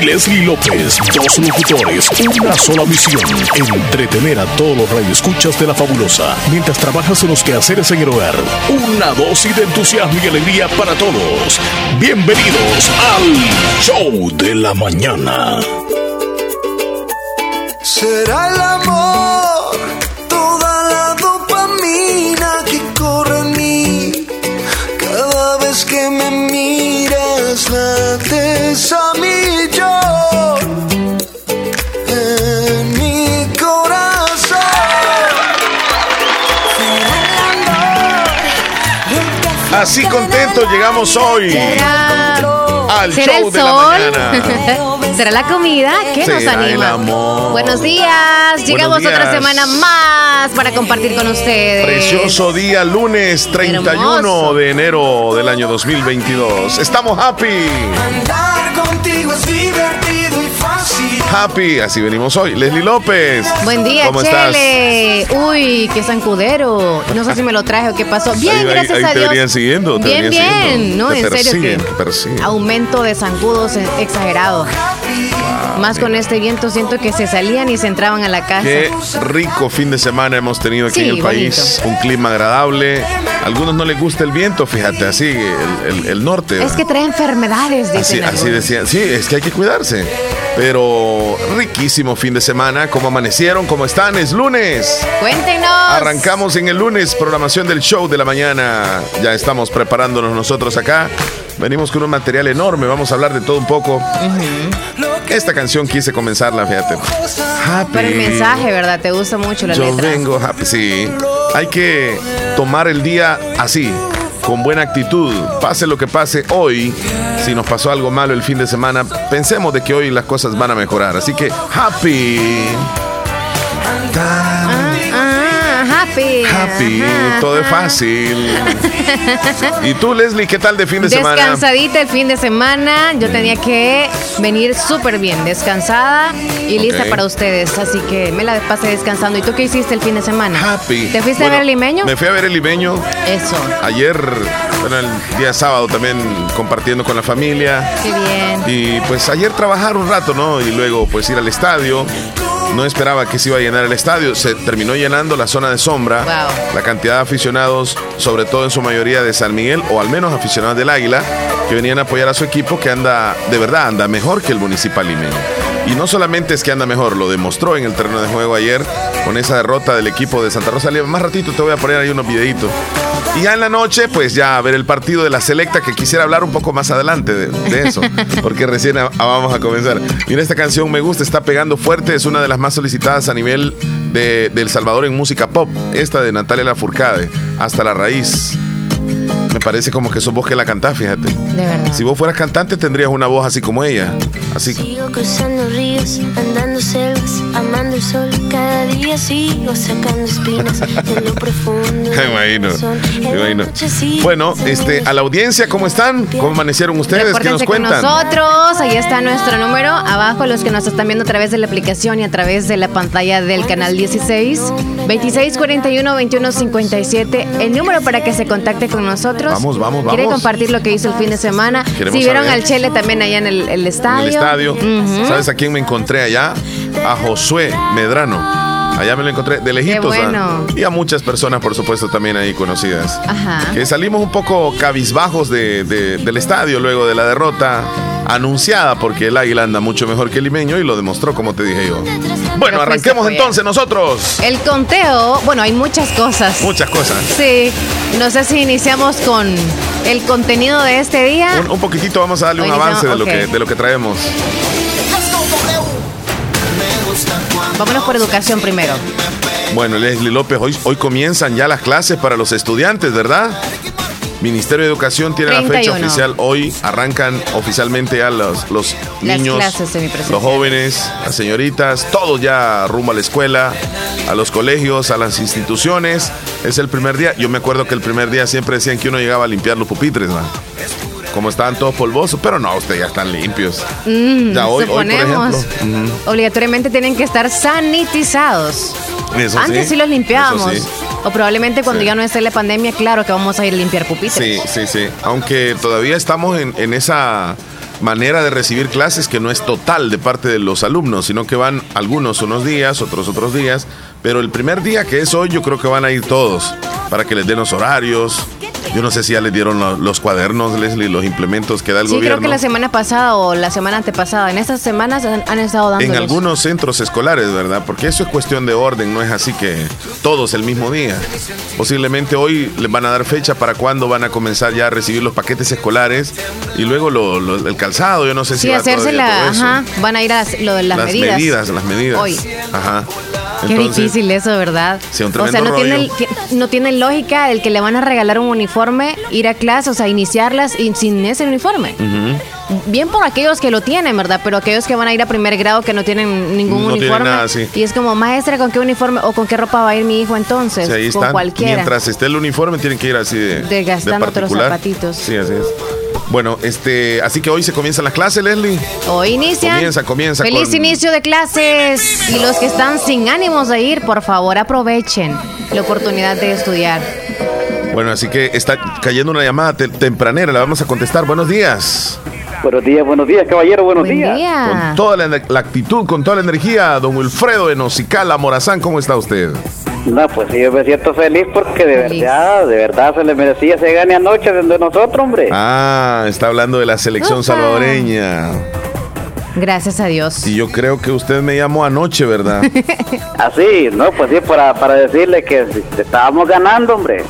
Leslie López, dos locutores, una sola misión, entretener a todos los radioescuchas de la fabulosa, mientras trabajas en los quehaceres en el hogar. Una dosis de entusiasmo y alegría para todos. Bienvenidos al Show de la Mañana. Será el amor, toda la dopamina que corre en mí. Cada vez que me miras, lates a mi Así contento llegamos hoy al ¿Será show el de la sol? mañana. ¿Será la comida? ¿Qué nos anima? amor. Buenos días. Llegamos días. otra semana más para compartir con ustedes. Precioso día, lunes 31 Hermoso. de enero del año 2022. Estamos happy. Andar contigo es divertido fácil. Happy, así venimos hoy. Leslie López. Buen día, ¿Cómo Chele. Uy, qué zancudero. No sé si me lo traje o qué pasó. Bien, Ahí- ahí- gracias ahí a te Dios. venían siguiendo, bien, bien. siguiendo. No, Te en serio persiguen, que persiguen. aumento de zancudos exagerado. Más con este viento siento que se salían y se entraban a la casa. Qué rico fin de semana hemos tenido aquí Sí, en el país. Un clima agradable. A algunos no les gusta el viento, fíjate, así, el, el- el norte. Es que trae enfermedades, Así, dicen así algunos. decían. Sí, es que hay que cuidarse. Pero riquísimo fin de semana. ¿Cómo amanecieron? ¿Cómo están? Es lunes. Cuéntenos. Arrancamos en el lunes, programación del show de la mañana. Ya estamos preparándonos nosotros acá. Venimos con un material enorme, vamos a hablar de todo un poco. Esta canción quise comenzarla, fíjate. Happy. Pero el mensaje, ¿verdad? Te gusta mucho la Yo letra. vengo happy, sí. Hay que tomar el día así, con buena actitud. Pase lo que pase hoy, si nos pasó algo malo el fin de semana, pensemos de que hoy las cosas van a mejorar. Así que happy. Ah, ah, happy. Happy, Ajá, todo es fácil. ¿Y tú, Leslie, qué tal de fin de semana? Descansadita el fin de semana. Yo tenía que venir súper bien, descansada y lista para ustedes. Así que me la pasé descansando. ¿Y tú qué hiciste el fin de semana? Happy. ¿Te fuiste a ver el limeño? Me fui a ver el limeño. Eso. Ayer, bueno, el día sábado también compartiendo con la familia. Qué bien. Y pues ayer trabajar un rato, ¿no? Y luego pues ir al estadio. No esperaba que se iba a llenar el estadio. Se terminó llenando la zona de sombra. Wow. La cantidad de aficionados, sobre todo en su mayoría de San Miguel, o al menos aficionados del Águila, que venían a apoyar a su equipo que anda, de verdad, anda mejor que el Municipal Limeño. Y no solamente es que anda mejor, lo demostró en el terreno de juego ayer con esa derrota del equipo de Santa Rosa. Lima. Más ratito te voy a poner ahí unos videitos. Y ya en la noche, pues ya a ver el partido de la selecta, que quisiera hablar un poco más adelante de, de eso, porque recién a- a- vamos a comenzar. Mira, esta canción me gusta, está pegando fuerte, es una de las más solicitadas a nivel de, de El Salvador en música pop, esta de Natalia Lafourcade, Hasta la Raíz. Me parece como que sos vos que la cantás, fíjate. De verdad. Si vos fueras cantante, tendrías una voz así como ella. Así. Sigo cruzando ríos, andando selvas, amando el sol. Cada día sigo sacando espinas de lo profundo. Me imagino, me imagino. Bueno, este, a la audiencia, ¿cómo están? ¿Cómo amanecieron ustedes? ¿Qué nos Repórtense con cuentan? nosotros, ahí está nuestro número, abajo los que nos están viendo a través de la aplicación y a través de la pantalla del canal 16, 2641 2157, el número para que se contacte con nosotros. Vamos, vamos, Quiere vamos. compartir lo que hizo el fin de semana. Queremos si vieron saber. al Chele también allá en el, el En estadio. el estadio. Ujú. ¿Sabes a quién me encontré allá? A Josué Medrano. Allá me lo encontré de lejitos. ¿ah? bueno. Y a muchas personas, por supuesto, también ahí conocidas. Ajá. Que salimos un poco cabizbajos de- de- del estadio luego de la derrota anunciada, porque el Águila anda mucho mejor que el Limeño y lo demostró, como te dije yo. Bueno, arranquemos entonces nosotros. El conteo, bueno, hay muchas cosas. Muchas cosas. Sí, no sé si iniciamos con el contenido de este día. Un, un poquitito vamos a darle un avance de, lo que, de lo que traemos. Vámonos por educación primero. Bueno, Leslie López, hoy, hoy comienzan ya las clases para los estudiantes, ¿verdad? Ministerio de Educación tiene la fecha 31. oficial. Hoy arrancan oficialmente ya los, los niños, los jóvenes, las señoritas, todos ya rumbo a la escuela, a los colegios, a las instituciones. Es el primer día. Yo me acuerdo que el primer día siempre decían que uno llegaba a limpiar los pupitres, ¿va? Como estaban todos polvosos, pero no, ustedes ya están limpios. Mm, ya hoy, hoy, por ejemplo. Obligatoriamente tienen que estar sanitizados. eso Antes sí, los limpiábamos. eso sí. O probablemente cuando Sí. ya no esté la pandemia, claro que vamos a ir a limpiar pupitres. Sí, sí, sí. Aunque todavía estamos en, en esa manera de recibir clases que no es total de parte de los alumnos, sino que van algunos unos días, otros otros días, pero el primer día que es hoy yo creo que van a ir todos para que les den los horarios, yo no sé si ya les dieron los, los cuadernos, Leslie, los implementos que da el Sí, gobierno. creo que la semana pasada o la semana antepasada. En estas semanas han, han estado dando. En algunos centros escolares, ¿verdad? Porque eso es cuestión de orden, no es así que todos el mismo día. Posiblemente hoy les van a dar fecha para cuándo van a comenzar ya a recibir los paquetes escolares y luego lo- lo- el calzado, yo no sé si Sí, va hacerse la. todo eso. Ajá, van a ir a lo de las, las medidas. medidas, las medidas. Hoy. Ajá. Qué Entonces, difícil eso, ¿verdad? Sí, un o sea, no tiene, rollo. ti- no tiene lógica el que le van a regalar un uniforme, ir a clase, o sea, iniciarlas y sin ese uniforme. Bien por aquellos que lo tienen, ¿verdad? Pero aquellos que van a ir a primer grado que no tienen ningún No tienen uniforme. nada, sí. Y es como, maestra, ¿con qué uniforme o con qué ropa va a ir mi hijo entonces? sí, ahí con están. cualquiera. Mientras esté el uniforme tienen que ir así de, Desgastándote de particular. zapatitos. Sí, así es. Bueno, este, así que hoy se comienzan las clases, Leslie. Hoy inician. Comienza, comienza Feliz con- inicio de clases. Y los que están sin ánimos de ir, por favor, aprovechen la oportunidad de estudiar. Bueno, así que está cayendo una llamada te- tempranera, la vamos a contestar. Buenos días. Buenos días, buenos días, caballero, buenos Buen días. día. Con toda la, la actitud, con toda la energía, don Wilfredo de Nocicala, Morazán, ¿cómo está usted? No, pues sí, yo me siento feliz porque de Feliz. verdad, de verdad se le merecía ese gane anoche de nosotros, hombre. Ah, está hablando de la selección salvadoreña. Gracias a Dios. Y yo creo que usted me llamó anoche, ¿verdad? Así, no, pues sí, para, para decirle que estábamos ganando, hombre.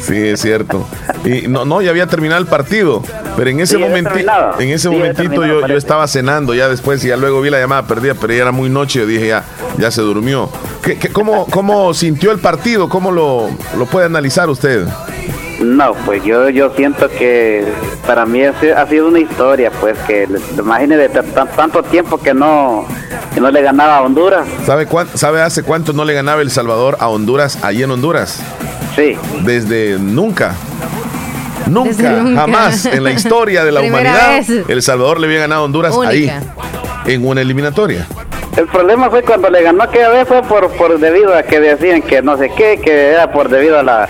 Sí, es cierto. Y no, no, ya había terminado el partido, pero en ese Sí, ya había momenti- terminado. en ese Sí, momentito yo, yo estaba cenando ya después y ya luego vi la llamada perdida, pero ya era muy noche, yo dije ya, ya se durmió. ¿Qué, qué- cómo, ¿Cómo sintió el partido? ¿Cómo lo, lo puede analizar usted? No, pues yo, yo siento que para mí ha sido, ha sido una historia, pues que imagínese tanto tiempo que no, que no le ganaba a Honduras. ¿Sabe, cuán- ¿Sabe hace cuánto no le ganaba El Salvador a Honduras allí en Honduras? Sí, Desde nunca. Nunca, Desde nunca. jamás en la historia de la humanidad, vez. El Salvador le había ganado a Honduras Única. ahí, en una eliminatoria. El problema fue cuando le ganó aquella vez fue por, por debido a que decían que no sé qué, que era por debido a la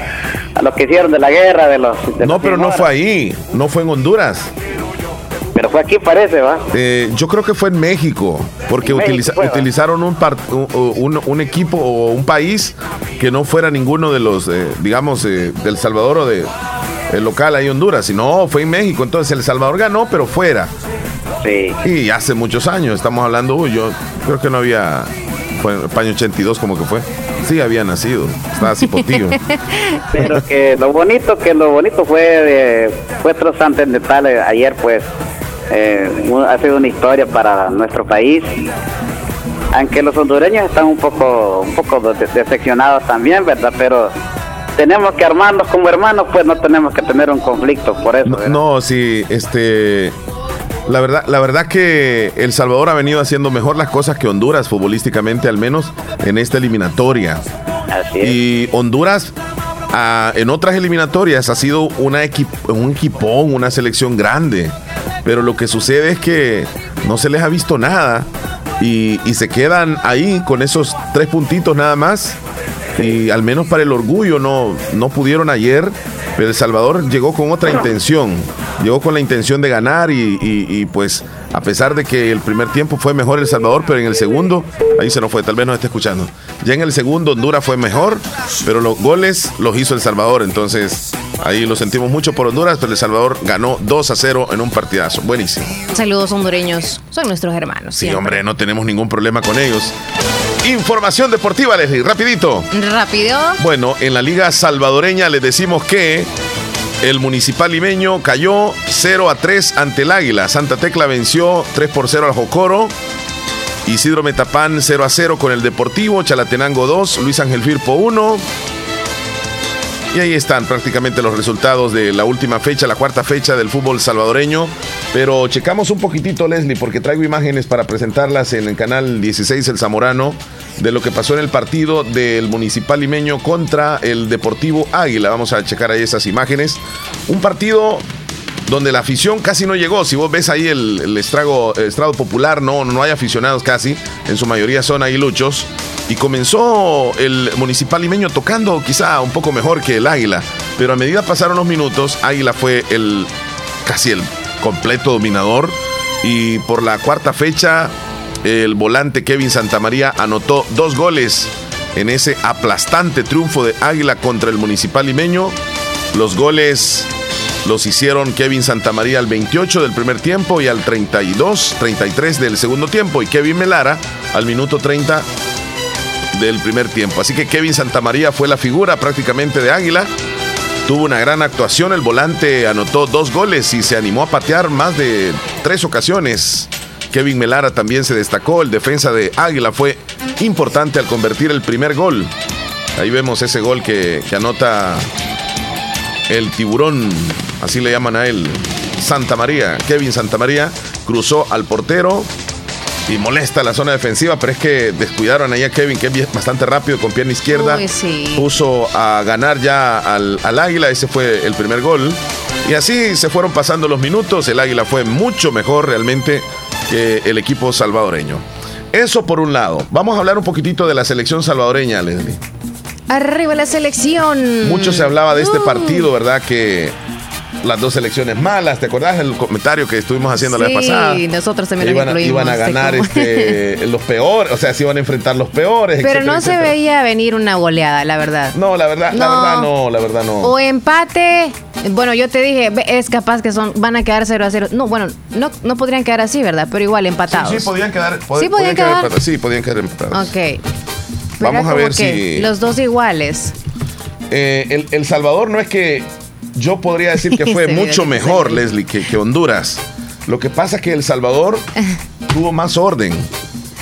a lo que hicieron de la guerra de los de No, los pero no fue ahí, no fue en Honduras. Pero fue aquí parece, ¿va? Eh, yo creo que fue en México, porque En México utiliza- utilizaron un, par- un, equipo o un país que no fuera ninguno de los, eh, digamos, eh, del Salvador o de el local ahí en Honduras. Y no, fue en México. Entonces El Salvador ganó, pero fuera. Sí. Y hace muchos años, estamos hablando, uy, yo creo que no había, fue en el año 82 como que fue. Sí, había nacido, estaba cipotillo. Pero que lo bonito, que lo bonito fue de, fue trozante en detalle ayer, pues, eh, ha sido una historia para nuestro país. Aunque los hondureños están un poco, un poco de- decepcionados también, ¿verdad? Pero tenemos que armarnos como hermanos, pues no tenemos que tener un conflicto por eso. No, no, sí, este. La verdad, la verdad que El Salvador ha venido haciendo mejor las cosas que Honduras, futbolísticamente al menos, en esta eliminatoria. Así es. Y Honduras, en otras eliminatorias, ha sido una equi- un equipón, una selección grande. Pero lo que sucede es que no se les ha visto nada y, y se quedan ahí con esos tres puntitos nada más. Y al menos para el orgullo no, no pudieron ayer. Pero El Salvador llegó con otra intención. Llegó con la intención de ganar y, y- y, pues a pesar de que el primer tiempo fue mejor El Salvador, pero en el segundo, ahí se nos fue, tal vez nos esté escuchando. Ya en el segundo Honduras fue mejor, pero los goles los hizo El Salvador. Entonces ahí lo sentimos mucho por Honduras, pero El Salvador ganó 2 a 0 en un partidazo. Buenísimo. Saludos hondureños. Son nuestros hermanos. Sí, siempre. hombre, no tenemos ningún problema con ellos. Información deportiva, Leslie, rapidito. Rápido. Bueno, en la liga salvadoreña les decimos que el municipal limeño cayó 0 a 3 ante el Águila. Santa Tecla venció 3 por 0 al Jocoro. Isidro Metapán 0 a 0 con el Deportivo. Chalatenango 2. Luis Ángel Firpo 1. Y ahí están prácticamente los resultados de la última fecha, la cuarta fecha del fútbol salvadoreño. Pero checamos un poquitito, Leslie, porque traigo imágenes para presentarlas en el canal 16 El Zamorano de lo que pasó en el partido del Municipal Limeño contra el Deportivo Águila. Vamos a checar ahí esas imágenes. Un partido donde la afición casi no llegó. Si vos ves ahí el, estrago, estrado popular, no, no hay aficionados casi. En su mayoría son aguiluchos. Y comenzó el municipal limeño tocando quizá un poco mejor que el Águila. Pero a medida pasaron los minutos, Águila fue el casi el completo dominador. Y por la cuarta fecha, el volante Kevin Santamaría anotó dos goles en ese aplastante triunfo de Águila contra el Municipal Limeño. Los goles los hicieron Kevin Santamaría al 28 del primer tiempo y al 32, 33 del segundo tiempo y Kevin Melara al minuto 30 del primer tiempo. Así que Kevin Santamaría fue la figura prácticamente de Águila. Tuvo una gran actuación, el volante anotó dos goles y se animó a patear más de tres ocasiones. Kevin Melara también se destacó, el defensa de Águila fue importante al convertir el primer gol. Ahí vemos ese gol que, que anota el tiburón, así le llaman a él, Santa María. Kevin Santa María cruzó al portero y molesta la zona defensiva, pero es que descuidaron ahí a Kevin, que es bastante rápido con pierna izquierda. Uy, sí. Puso a ganar ya al, al Águila, ese fue el primer gol. Y así se fueron pasando los minutos, el Águila fue mucho mejor realmente que el equipo salvadoreño. Eso por un lado. Vamos a hablar un poquitito de la selección salvadoreña, Leslie. Arriba la selección. Mucho se hablaba de este Uh. partido, ¿verdad? Que las dos selecciones malas, ¿te acordás del comentario que estuvimos haciendo la vez Sí, pasada? nosotros también lo iban, a- incluimos, iban a ganar este, los peores, o sea, se iban a enfrentar los peores. Pero etcétera, no se veía venir una goleada, la verdad. No, la verdad, la verdad no, la verdad no. O empate. Bueno, yo te dije, es capaz que son van a quedar 0 a 0. No, bueno, no, no podrían quedar así, ¿verdad? Pero igual empatados. Sí, sí, podían quedar. pod- Sí, podían quedar. empatados, Sí, podían quedar empatados. Ok. Vamos a ver si- Los dos iguales. Eh, el, El Salvador no es que yo podría decir que fue mucho mejor. Leslie, que, que Honduras. Lo que pasa es que El Salvador tuvo más orden.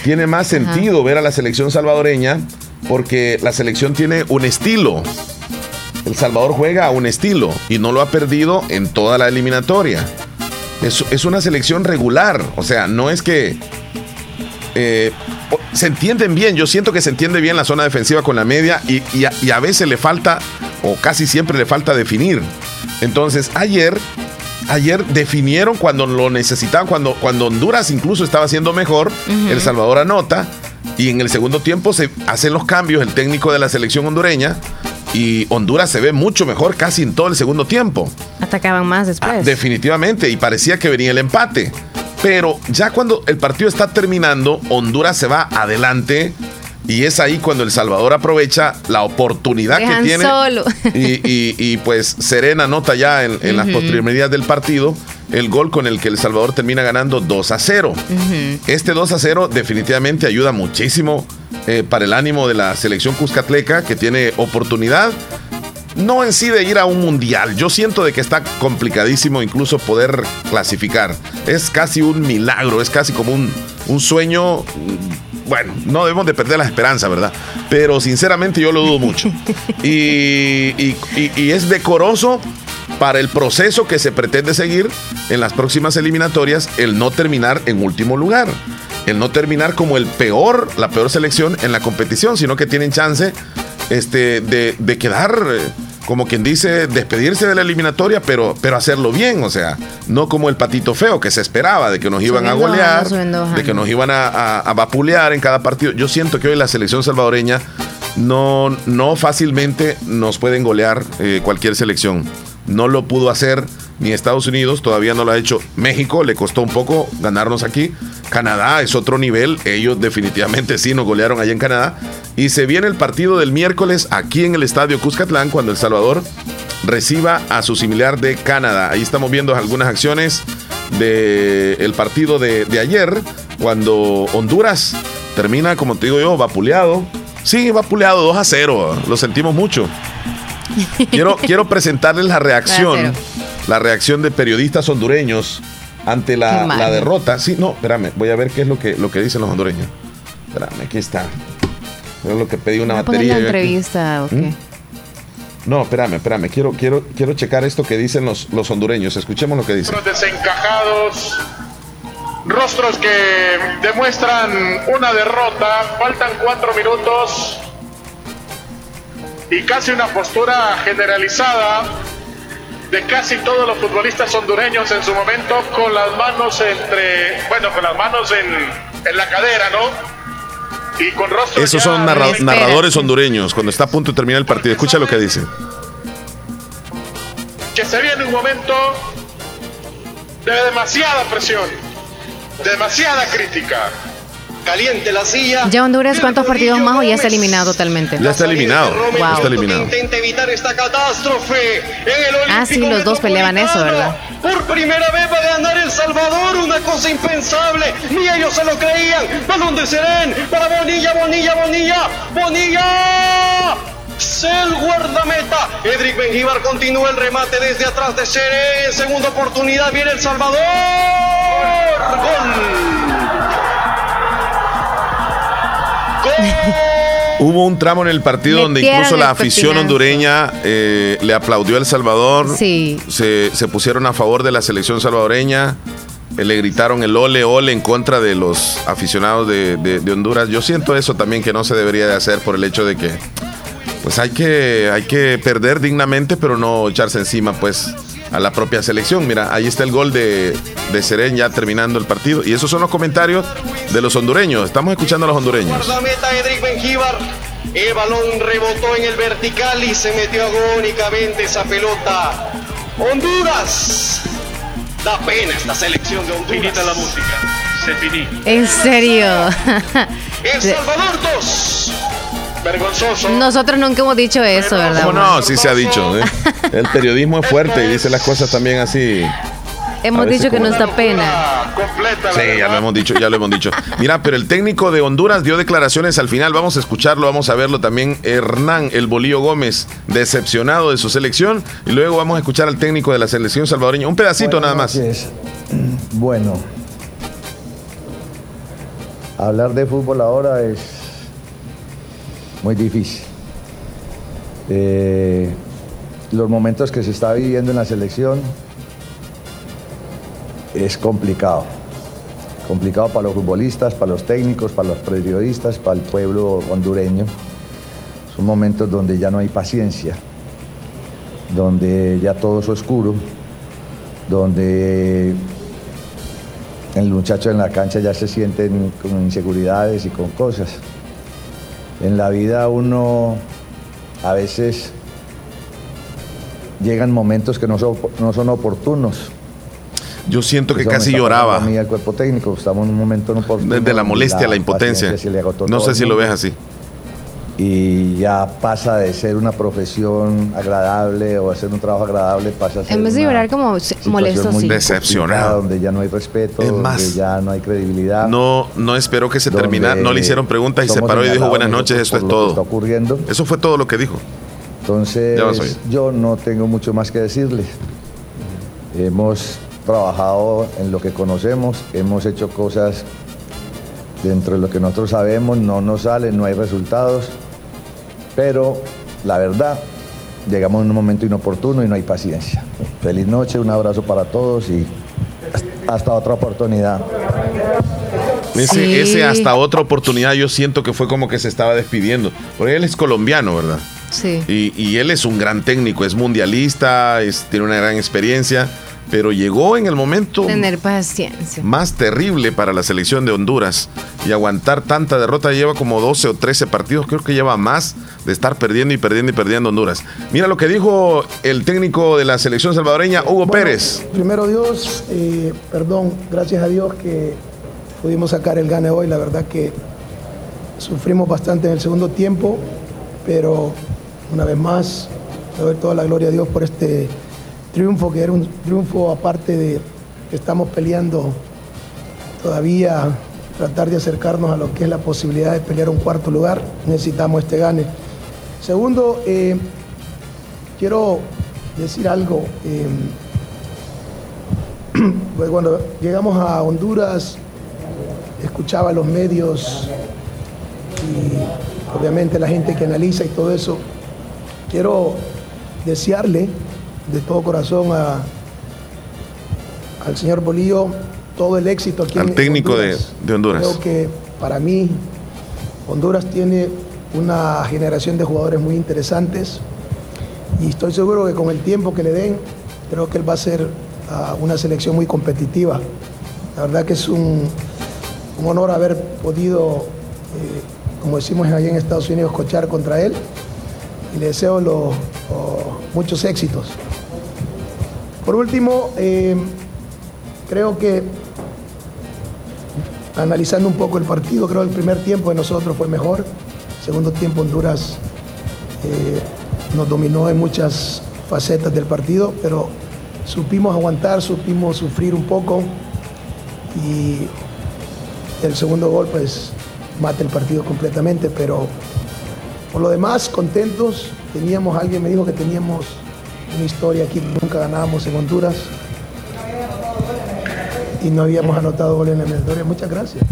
Tiene más sentido ver a la selección salvadoreña porque la selección tiene un estilo. El Salvador juega a un estilo y no lo ha perdido en toda la eliminatoria. Es, es una selección regular, o sea, no es que eh, se entienden bien. Yo siento que se entiende bien la zona defensiva con la media y, y a, y a veces le falta, o casi siempre le falta definir. Entonces, ayer, ayer definieron cuando lo necesitaban, cuando, cuando Honduras incluso estaba haciendo mejor, El Salvador anota y en el segundo tiempo se hacen los cambios el técnico de la selección hondureña y Honduras se ve mucho mejor casi en todo el segundo tiempo. Atacaban más Ah, después. definitivamente, y parecía que venía el empate. Pero ya cuando el partido está terminando, Honduras se va adelante. Y es ahí cuando El Salvador aprovecha la oportunidad que tiene. solo. Y, y- y, pues Serena nota ya en, en las postrimerías del partido el gol con el que El Salvador termina ganando 2 a 0. Este 2 a 0 definitivamente ayuda muchísimo eh, para el ánimo de la selección Cuscatleca que tiene oportunidad no en sí de ir a un mundial. Yo siento de que está complicadísimo incluso poder clasificar. Es casi un milagro, es casi como un, un sueño. Bueno, no debemos de perder la esperanza, ¿verdad? Pero sinceramente yo lo dudo mucho. Y, y- y- y es decoroso para el proceso que se pretende seguir en las próximas eliminatorias el no terminar en último lugar. El no terminar como el peor, la peor selección en la competición, sino que tienen chance este, de, de quedar, eh, como quien dice, despedirse de la eliminatoria, pero, pero hacerlo bien, o sea, no como el patito feo que se esperaba, de que nos iban a golear, subiendo de que nos iban a, a- a vapulear en cada partido. Yo siento que hoy la selección salvadoreña no, no fácilmente nos pueden golear eh, cualquier selección. No lo pudo hacer ni Estados Unidos, todavía no lo ha hecho México, le costó un poco ganarnos aquí. Canadá es otro nivel, ellos definitivamente sí nos golearon allá en Canadá. Y se viene el partido del miércoles aquí en el estadio Cuscatlán cuando El Salvador reciba a su similar de Canadá. Ahí estamos viendo algunas acciones del partido de, de ayer, cuando Honduras termina, como te digo yo, vapuleado. Sí, vapuleado 2 a 0, lo sentimos mucho. Quiero, quiero presentarles la reacción, la reacción de periodistas hondureños ante la, derrota. Sí, no, espérame, voy a ver qué es lo que, lo que dicen los hondureños. Espérame, aquí está. Es lo que pedí una ¿Va a poner batería. aquí. entrevista o qué? ¿Mm? No, espérame, espérame. Quiero, quiero, quiero checar esto que dicen los, los hondureños. Escuchemos lo que dicen. Desencajados, rostros que demuestran una derrota, faltan cuatro minutos y casi una postura generalizada de casi todos los futbolistas hondureños en su momento con las manos entre, bueno, con las manos en, en la cadera, ¿no? Y con rostros Esos son narra- narradores hondureños cuando está a punto de terminar el partido. Escucha lo que dicen. que se viene un momento de demasiada presión. demasiada crítica. Caliente la silla. ¿Ya Honduras cuántos partidos más o ya está eliminado totalmente? Ya está eliminado. Wow. Está eliminado. Intenta evitar esta catástrofe. En el Ah, sí, los dos peleaban eso, ¿verdad? Por primera vez va a ganar El Salvador, una cosa impensable. Ni ellos se lo creían. Balón de Serén para Bonilla, Bonilla, Bonilla, Bonilla. El guardameta. Edric Benjíbar continúa el remate desde atrás de Serén. Segunda oportunidad viene El Salvador. Gol. Hubo un tramo en el partido donde incluso la afición hondureña eh, le aplaudió a El Salvador. Sí. Se, se pusieron a favor de la selección salvadoreña. eh, le gritaron el ole, ole en contra de los aficionados de, de- de Honduras. Yo siento eso también que no se debería de hacer por el hecho de que pues hay que, hay que perder dignamente, pero no echarse encima pues a la propia selección. Mira, ahí está el gol de, de Serén ya terminando el partido. Y esos son los comentarios de los hondureños. Estamos escuchando a los hondureños. Guardameta Edric Benjíbar. El balón rebotó en el vertical y se metió agónicamente esa pelota. Honduras. Da pena esta selección de Honduras. Finita la música. Se finí. ¿En serio? El Salvador 2. Vergonzoso. Nosotros nunca hemos dicho eso, ¿verdad? ¿Cómo no? Sí se ha dicho. ¿eh? El periodismo es fuerte y dice las cosas también así. Hemos dicho que nos da pena. Completa, Sí, ya lo hemos dicho, ya lo hemos dicho. Mira, pero el técnico de Honduras dio declaraciones al final. Vamos a escucharlo, vamos a verlo también. Hernán, el Bolío Gómez, decepcionado de su selección. Y luego vamos a escuchar al técnico de la selección salvadoreña. Un pedacito nada más. noches. Bueno, hablar de fútbol ahora es muy difícil. Eh, los momentos que se está viviendo en la selección es complicado. Complicado para los futbolistas, para los técnicos, para los periodistas, para el pueblo hondureño. Son momentos donde ya no hay paciencia, donde ya todo es oscuro, donde el muchacho en la cancha ya se sienten con inseguridades y con cosas. En la vida uno a veces llegan momentos que no son, no son oportunos. Yo siento que Eso casi lloraba. mí al cuerpo técnico, estamos en un momento inoportuno. Desde la molestia, la impotencia. le agotó No sé el si lo ves así. Y ya pasa de ser una profesión agradable o hacer un trabajo agradable, pasa a ser En vez de llorar como molesto, muy sí. Decepcionado. Donde ya no hay respeto, Es donde más, ya no hay credibilidad. No, no esperó que se donde terminara. No le hicieron preguntas y se paró y dijo buenas noches, eso es Está todo. ocurriendo. Eso fue todo lo que dijo. Entonces, yo no tengo mucho más que decirles. Hemos trabajado en lo que conocemos, hemos hecho cosas dentro de lo que nosotros sabemos, no nos salen, no hay resultados, pero la verdad, llegamos en un momento inoportuno y no hay paciencia. Feliz noche, un abrazo para todos y hasta otra oportunidad. Ese, Sí. ese hasta otra oportunidad yo siento que fue como que se estaba despidiendo. Porque él es colombiano, ¿verdad? Sí. Y, y él es un gran técnico, es mundialista, es- tiene una gran experiencia, pero llegó en el momento Tener paciencia. más terrible para la selección de Honduras y aguantar tanta derrota. Lleva como 12 o 13 partidos, creo que lleva más de estar perdiendo y perdiendo y perdiendo Honduras. Mira lo que dijo el técnico de la selección salvadoreña, Hugo Pérez. Primero Dios, eh, perdón, gracias a Dios que pudimos sacar el gane hoy. La verdad que sufrimos bastante en el segundo tiempo, pero una vez más le doy toda la gloria a Dios por este triunfo, que era un triunfo aparte de que estamos peleando todavía, tratar de acercarnos a lo que es la posibilidad de pelear un cuarto lugar. Necesitamos este gane. Segundo, eh, quiero decir algo. eh, pues cuando llegamos a Honduras, escuchaba los medios y obviamente la gente que analiza y todo eso. Quiero desearle de todo corazón a, al señor Bolillo todo el éxito aquí Al en técnico de- de Honduras. Creo que para mí Honduras tiene una generación de jugadores muy interesantes y estoy seguro que con el tiempo que le den, creo que él va a ser ah, una selección muy competitiva. La verdad que es un, un honor haber podido, eh, como decimos allá en Estados Unidos, cochar contra él y le deseo lo- lo- muchos éxitos. Por último, eh, creo que analizando un poco el partido, creo que el primer tiempo de nosotros fue mejor. Segundo tiempo Honduras eh, nos dominó en muchas facetas del partido, pero supimos aguantar, supimos sufrir un poco y el segundo gol pues mata el partido completamente, pero por lo demás contentos. Teníamos, alguien me dijo que teníamos una historia aquí, nunca ganábamos en Honduras y no habíamos anotado gol en la eliminatoria. Muchas gracias.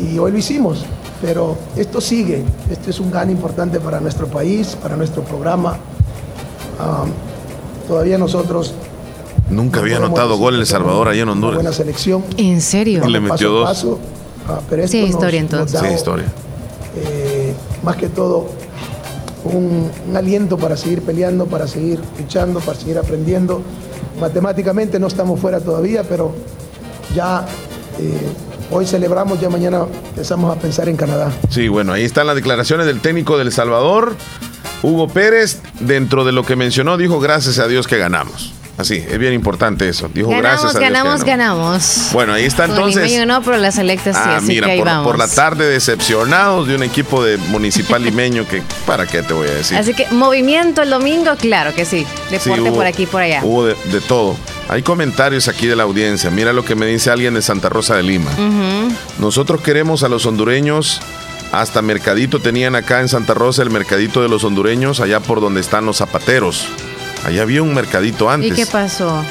Y hoy lo hicimos, pero esto sigue. Este es un gane importante para nuestro país, para nuestro programa. Todavía nosotros Nunca había anotado gol El Salvador allá en Honduras. buena selección. ¿En serio? Y le metió dos. paso, ah, pero esto Sí, historia, nos entonces. da, Sí, historia. eh, más que todo un, aliento para seguir peleando, para seguir luchando, para seguir aprendiendo. Matemáticamente no estamos fuera todavía, pero ya eh, hoy celebramos, ya mañana empezamos a pensar en Canadá. Sí, bueno, ahí están las declaraciones del técnico del Salvador, Hugo Pérez. Dentro de lo que mencionó, dijo gracias a Dios que ganamos. Así, es bien importante eso. Dijo Ganamos, gracias a Dios. que ganamos, ganamos. Bueno, ahí está entonces. Limeño no, pero la selecta sí, Ah, así mira, que ahí por, vamos. por la tarde decepcionados de un equipo de municipal limeño que, ¿para qué te voy a decir? Así que movimiento el domingo, claro que sí. Sí, Deporte hubo- por aquí y por allá. Hubo de, de todo. Hay comentarios aquí de la audiencia. Mira lo que me dice alguien de Santa Rosa de Lima. Nosotros queremos a los hondureños. Hasta mercadito tenían acá en Santa Rosa el mercadito de los hondureños, allá por donde están los zapateros. Allá había un mercadito ¿Y antes. qué pasó?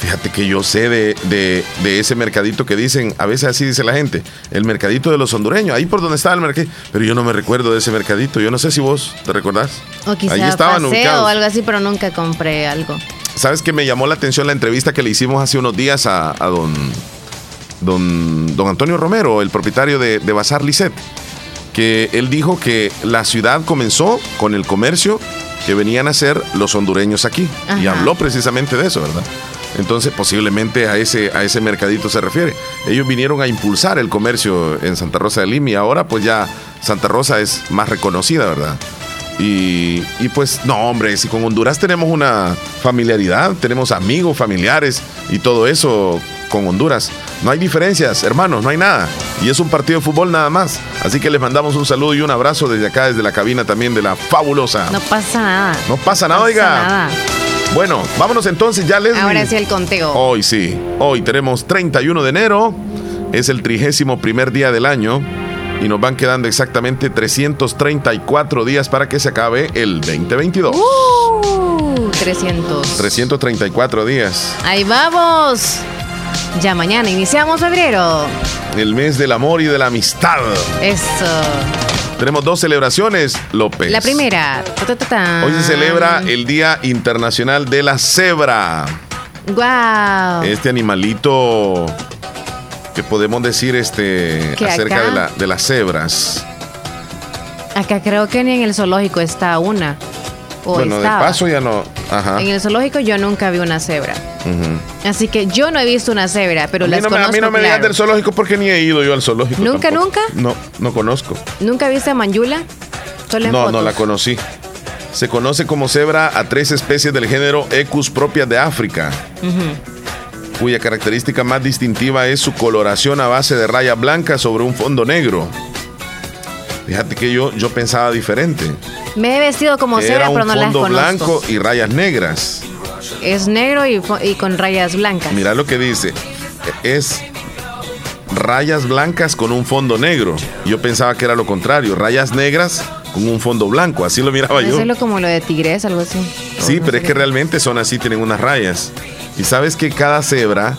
Fíjate que yo sé de, de- de ese mercadito que dicen, a veces así dice la gente, el mercadito de los hondureños, ahí por donde estaba el mercadito. Pero yo no me recuerdo de ese mercadito. Yo no sé si vos te recordás. O quizá Ahí estaban paseo ubicados. o algo así, pero nunca compré algo. ¿Sabes que me llamó la atención la entrevista que le hicimos hace unos días a, a don, don, don Antonio Romero, el propietario de, de Bazar Lisset? Que él dijo que la ciudad comenzó con el comercio que venían a hacer los hondureños aquí. Y habló precisamente de eso, ¿verdad? Entonces, posiblemente a ese, a ese mercadito se refiere. Ellos vinieron a impulsar el comercio en Santa Rosa de Lima y ahora pues ya Santa Rosa es más reconocida, ¿verdad? Y, y pues, no, hombre, si con Honduras tenemos una familiaridad, tenemos amigos, familiares y todo eso con Honduras. No hay diferencias, hermanos, no hay nada. Y es un partido de fútbol nada más. Así que les mandamos un saludo y un abrazo desde acá, desde la cabina también de la fabulosa. No pasa nada. No pasa nada, No oiga. pasa nada. Bueno, vámonos entonces, ya les Ahora sí el conteo. Hoy sí, hoy tenemos 31 de enero, es el trigésimo primer día del año y nos van quedando exactamente 334 días para que se acabe el 2022. Uh, 300. 334 días, Ahí vamos. Ya mañana iniciamos febrero. el mes del amor y de la amistad. Eso. Tenemos dos celebraciones, López. La primera. Ta, ta, ta, ta. Hoy se celebra el Día Internacional de la Cebra. Guau. Este animalito que podemos decir este Que acerca acá- de, la- de las cebras. Acá creo que ni en el zoológico está una. O bueno, de paso ya no. Ajá. En el zoológico yo nunca vi una cebra. Así que yo no he visto una cebra, pero a las no, me, a mí no me digas claro. del zoológico porque ni he ido yo al zoológico. ¿Nunca, tampoco. nunca? No, no conozco. ¿Nunca viste a Manjula? Solo en No, no la conocí. Se conoce como cebra a tres especies del género Ecus propias de África, cuya característica más distintiva es su coloración a base de rayas blancas sobre un fondo negro. Fíjate que yo, yo pensaba diferente. Me he vestido como cebra, pero no las fondo conozco. blanco y rayas negras. Es negro y, con rayas blancas. Mira lo que dice. Es rayas blancas con un fondo negro. Yo pensaba que era lo contrario, rayas negras con un fondo blanco. Así lo miraba yo. Es como lo de tigres, algo así. Sí, No pero es que realmente son así, tienen unas rayas. Y sabes que cada cebra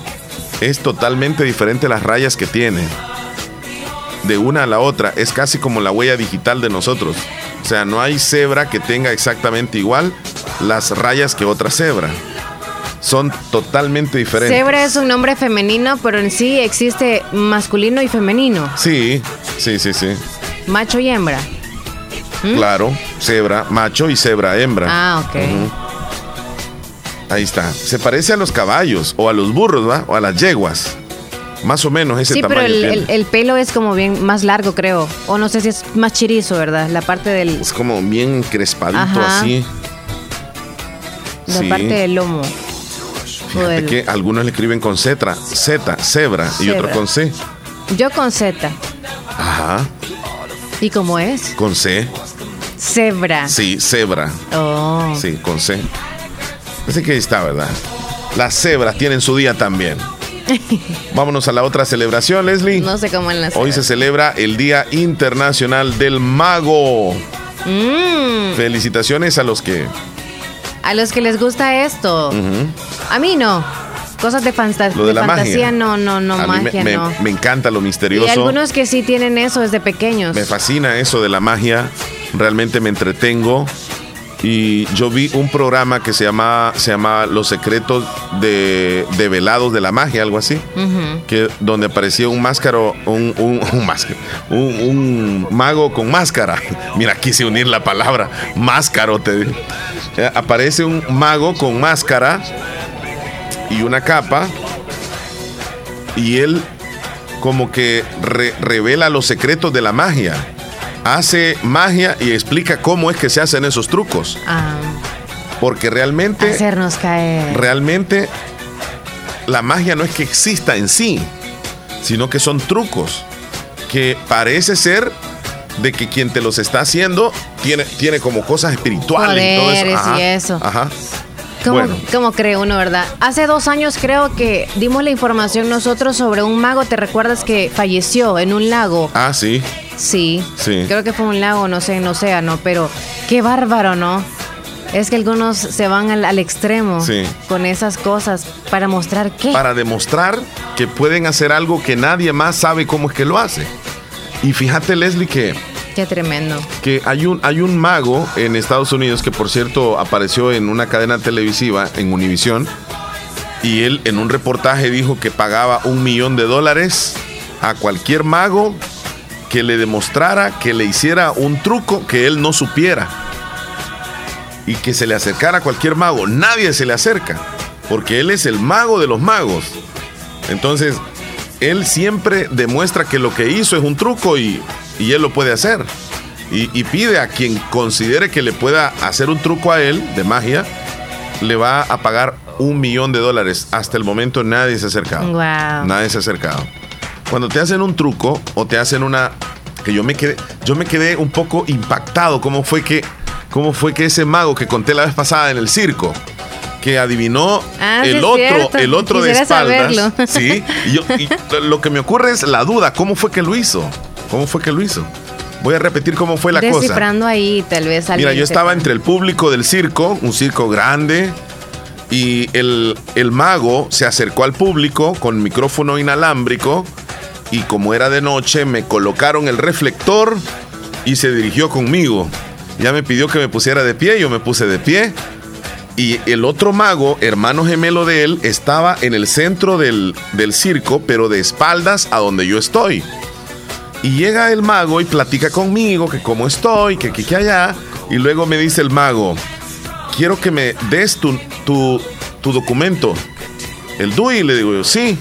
es totalmente diferente las rayas que tiene. De una a la otra. Es casi como la huella digital de nosotros. O sea, no hay cebra que tenga exactamente igual las rayas que otra cebra. Son totalmente diferentes. Cebra es un nombre femenino, pero en sí existe masculino y femenino. Sí, sí, sí, sí. Macho y hembra. ¿Mm? Claro, cebra, macho y cebra, hembra. Ah, ok. Ahí está. Se parece a los caballos o a los burros, ¿va? O a las yeguas. Más o menos ese Sí, pero tamaño el, tiene. el- el pelo es como bien más largo, creo. O no sé si es más chirizo, ¿verdad? La parte del, Es como bien crespadito Ajá. así. la Sí. parte del lomo. Fíjate del- que algunos le escriben con cetra, Z, cebra, y otros con C. Yo con Z. Ajá. ¿Y cómo es? Con C. Cebra. Sí, cebra. Oh. Sí, con C. Así que ahí está, ¿verdad? Las cebras tienen su día también. Vámonos a la otra celebración, Leslie. No sé cómo en la Hoy se celebra el Día Internacional del Mago. Mm, Felicitaciones a los que. a los que les gusta esto. A mí no. Cosas de, fanta- Lo de la fantasía, magia. no, no, no, a magia me- no. me encanta lo Y misterioso. algunos que sí tienen eso desde pequeños. Me fascina eso de la magia. Realmente me entretengo. Y yo vi un programa que se llama, se llama Los secretos de, de velados de la magia, algo así. Que, donde aparecía un máscaro, un, un, un máscaro, un, un mago con máscara. Mira, quise unir la palabra máscaro. Te, digo. Eh, aparece un mago con máscara y una capa. Y él como que re- revela los secretos de la magia. Hace magia y explica cómo es que se hacen esos trucos. Ah, Porque realmente hacernos caer. realmente la magia no es que exista en sí, sino que son trucos que parece ser de que quien te los está haciendo tiene, tiene como cosas espirituales y todo eso. y eso. Ajá. ¿Cómo, Bueno. cómo cree uno, verdad? Hace dos años creo que dimos la información nosotros sobre un mago, ¿te recuerdas que falleció en un lago? Ah, sí. Sí. Sí. Creo que fue un lago, no sé, en océano, pero qué bárbaro, ¿no? Es que algunos se van al, al extremo Sí. con esas cosas para mostrar qué. Para demostrar que pueden hacer algo que nadie más sabe cómo es que lo hace. Y fíjate, Leslie, que Qué tremendo. que hay un, hay un mago en Estados Unidos que por cierto apareció en una cadena televisiva en Univisión y él en un reportaje dijo que pagaba un millón de dólares a cualquier mago que le demostrara que le hiciera un truco que él no supiera y que se le acercara a cualquier mago. Nadie se le acerca porque él es el mago de los magos. Entonces, él siempre demuestra que lo que hizo es un truco y, y él lo puede hacer. Y, y pide a quien considere que le pueda hacer un truco a él de magia, le va a pagar un millón de dólares. Hasta el momento nadie se ha acercado. Wow. Nadie se ha acercado. Cuando te hacen un truco o te hacen una que yo me quedé, yo me quedé un poco impactado cómo fue que cómo fue que ese mago que conté la vez pasada en el circo que adivinó Ah, sí el otro, el otro de espaldas. saberlo. Sí, y yo- y lo que me ocurre es la duda, ¿cómo fue que lo hizo? ¿Cómo fue que lo hizo? Voy a repetir cómo fue la cosa. Descifrando ahí, tal vez alguien Mira, yo estaba entre el público del circo, un circo grande, y el, el mago se acercó al público con micrófono inalámbrico, y como era de noche, me colocaron el reflector y se dirigió conmigo. Ya me pidió que me pusiera de pie, yo me puse de pie. Y el otro mago, hermano gemelo de él, estaba en el centro del, del circo, pero de espaldas a donde yo estoy. Y llega el mago y platica conmigo que cómo estoy, que allá. Y luego me dice el mago, quiero que me des tu, tu, tu documento. El DUI, le digo yo, sí.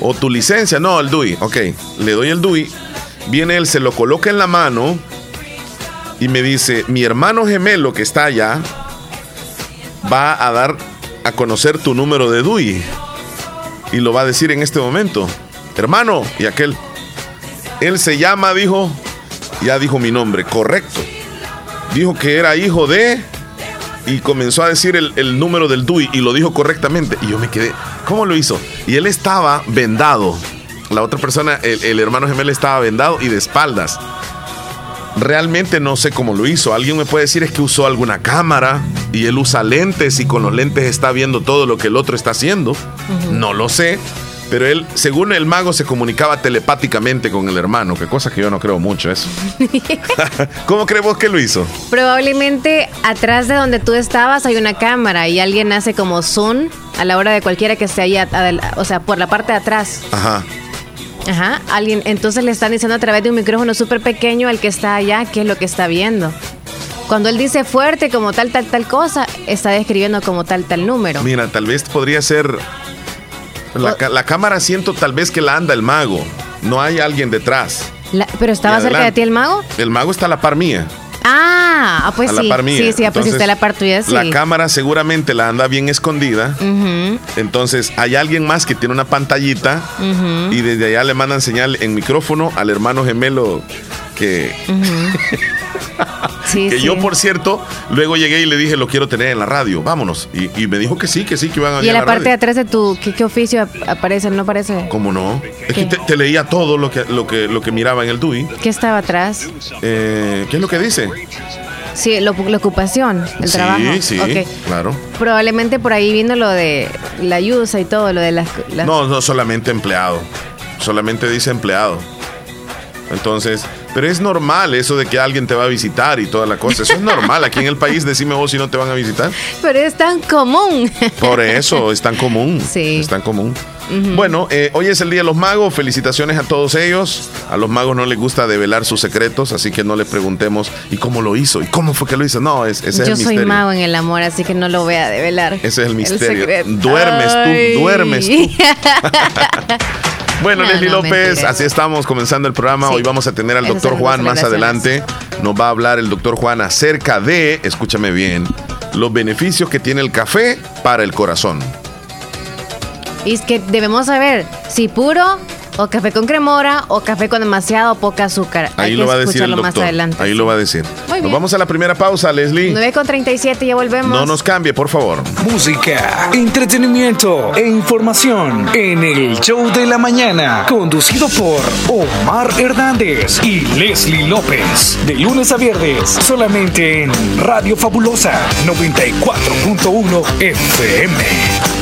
O tu licencia, no, el DUI. Ok, le doy el DUI. Viene él, se lo coloca en la mano y me dice, mi hermano gemelo que está allá va a dar a conocer tu número de DUI. Y lo va a decir en este momento. Hermano, y aquel, él se llama, dijo, ya dijo mi nombre, correcto. Dijo que era hijo de... Y comenzó a decir el, el número del DUI y lo dijo correctamente. Y yo me quedé, ¿cómo lo hizo? Y él estaba vendado. La otra persona, el, el hermano gemelo estaba vendado y de espaldas. Realmente no sé cómo lo hizo. Alguien me puede decir es que usó alguna cámara y él usa lentes y con los lentes está viendo todo lo que el otro está haciendo. No lo sé. Pero él, según el mago, se comunicaba telepáticamente con el hermano, que cosa que yo no creo mucho eso. ¿Cómo crees vos que lo hizo? Probablemente atrás de donde tú estabas hay una cámara y alguien hace como zoom a la hora de cualquiera que esté ahí, o sea, por la parte de atrás. Ajá. Ajá, alguien, entonces le están diciendo a través de un micrófono súper pequeño al que está allá qué es lo que está viendo. Cuando él dice fuerte como tal, tal, tal cosa, está describiendo como tal, tal número. Mira, tal vez podría ser. La, la cámara siento tal vez que la anda el mago. No hay alguien detrás. La- ¿Pero estaba cerca de ti el mago? El mago está a la par mía. Ah, Ah, pues a la sí. par mía. Sí, sí, ah, pues está a la par tuya, sí. La cámara seguramente la anda bien escondida. Entonces hay alguien más que tiene una pantallita y desde allá le mandan señal en micrófono al hermano gemelo que. Sí, que sí. yo, por cierto, luego llegué y le dije, lo quiero tener en la radio, vámonos. Y, y me dijo que sí, que sí, que iban a Y en la la parte de atrás de tu, ¿qué, qué oficio ap- aparece? ¿No aparece? ¿Cómo no? Es que te, te leía todo lo que, lo que, lo que miraba en el DUI. ¿Qué estaba atrás? Eh, ¿Qué es lo que dice? Sí, lo- la ocupación, el sí, trabajo. sí, Ok. claro. Probablemente por ahí viendo lo de la yusa y todo, lo de las... las- No, no solamente empleado. Solamente dice empleado. Entonces, pero es normal eso de que alguien te va a visitar y toda la cosa. Eso es normal. Aquí en el país, decime vos si no te van a visitar. Pero es tan común. Por eso es tan común. Sí. Es tan común. Bueno, eh, hoy es el Día de los Magos. Felicitaciones a todos ellos. A los magos no les gusta develar sus secretos, así que no les preguntemos ¿y cómo lo hizo? ¿Y cómo fue que lo hizo? No, es, ese es Yo el soy misterio. mago en el amor, así que no lo voy a develar. Ese es el misterio. Duermes tú, duermes tú. Bueno, No, Leslie no, López, así estamos comenzando el programa. Sí. Hoy vamos a tener al Esas doctor Juan más adelante. Nos va a hablar el doctor Juan acerca de, escúchame bien, los beneficios que tiene el café para el corazón. Y es que debemos saber si puro o café con cremora o café con demasiado o poca azúcar. Ahí Hay lo que va a decir el escucharlo más doctor. adelante. Ahí lo va a decir. Muy Nos vamos a la primera pausa, Leslie. 9 con 37, ya volvemos. No nos cambie, por favor. Música, entretenimiento e información en el show de la mañana, conducido por Omar Hernández y Leslie López. De lunes a viernes, solamente en Radio Fabulosa 94.1 FM.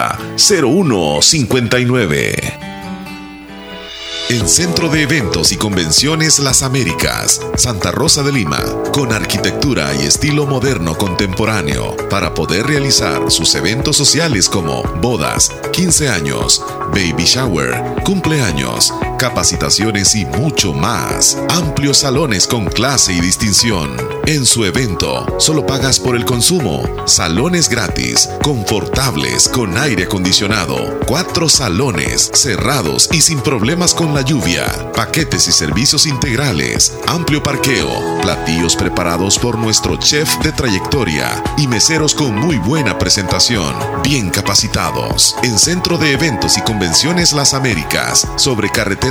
2664-2061 7590-0159. En Centro de Eventos y Convenciones Las Américas, Santa Rosa de Lima, con arquitectura y estilo moderno contemporáneo, para poder realizar sus eventos sociales como bodas, 15 años, baby shower, cumpleaños, capacitaciones y mucho más. Amplios salones con clase y distinción. En su evento, solo pagas por el consumo. Salones gratis, confortables, con aire acondicionado. Cuatro salones, cerrados y sin problemas con la lluvia. Paquetes y servicios integrales. Amplio parqueo. Platillos preparados por nuestro chef de trayectoria. Y meseros con muy buena presentación. Bien capacitados. En Centro de Eventos y Convenciones Las Américas. Sobre carretera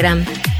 Instagram.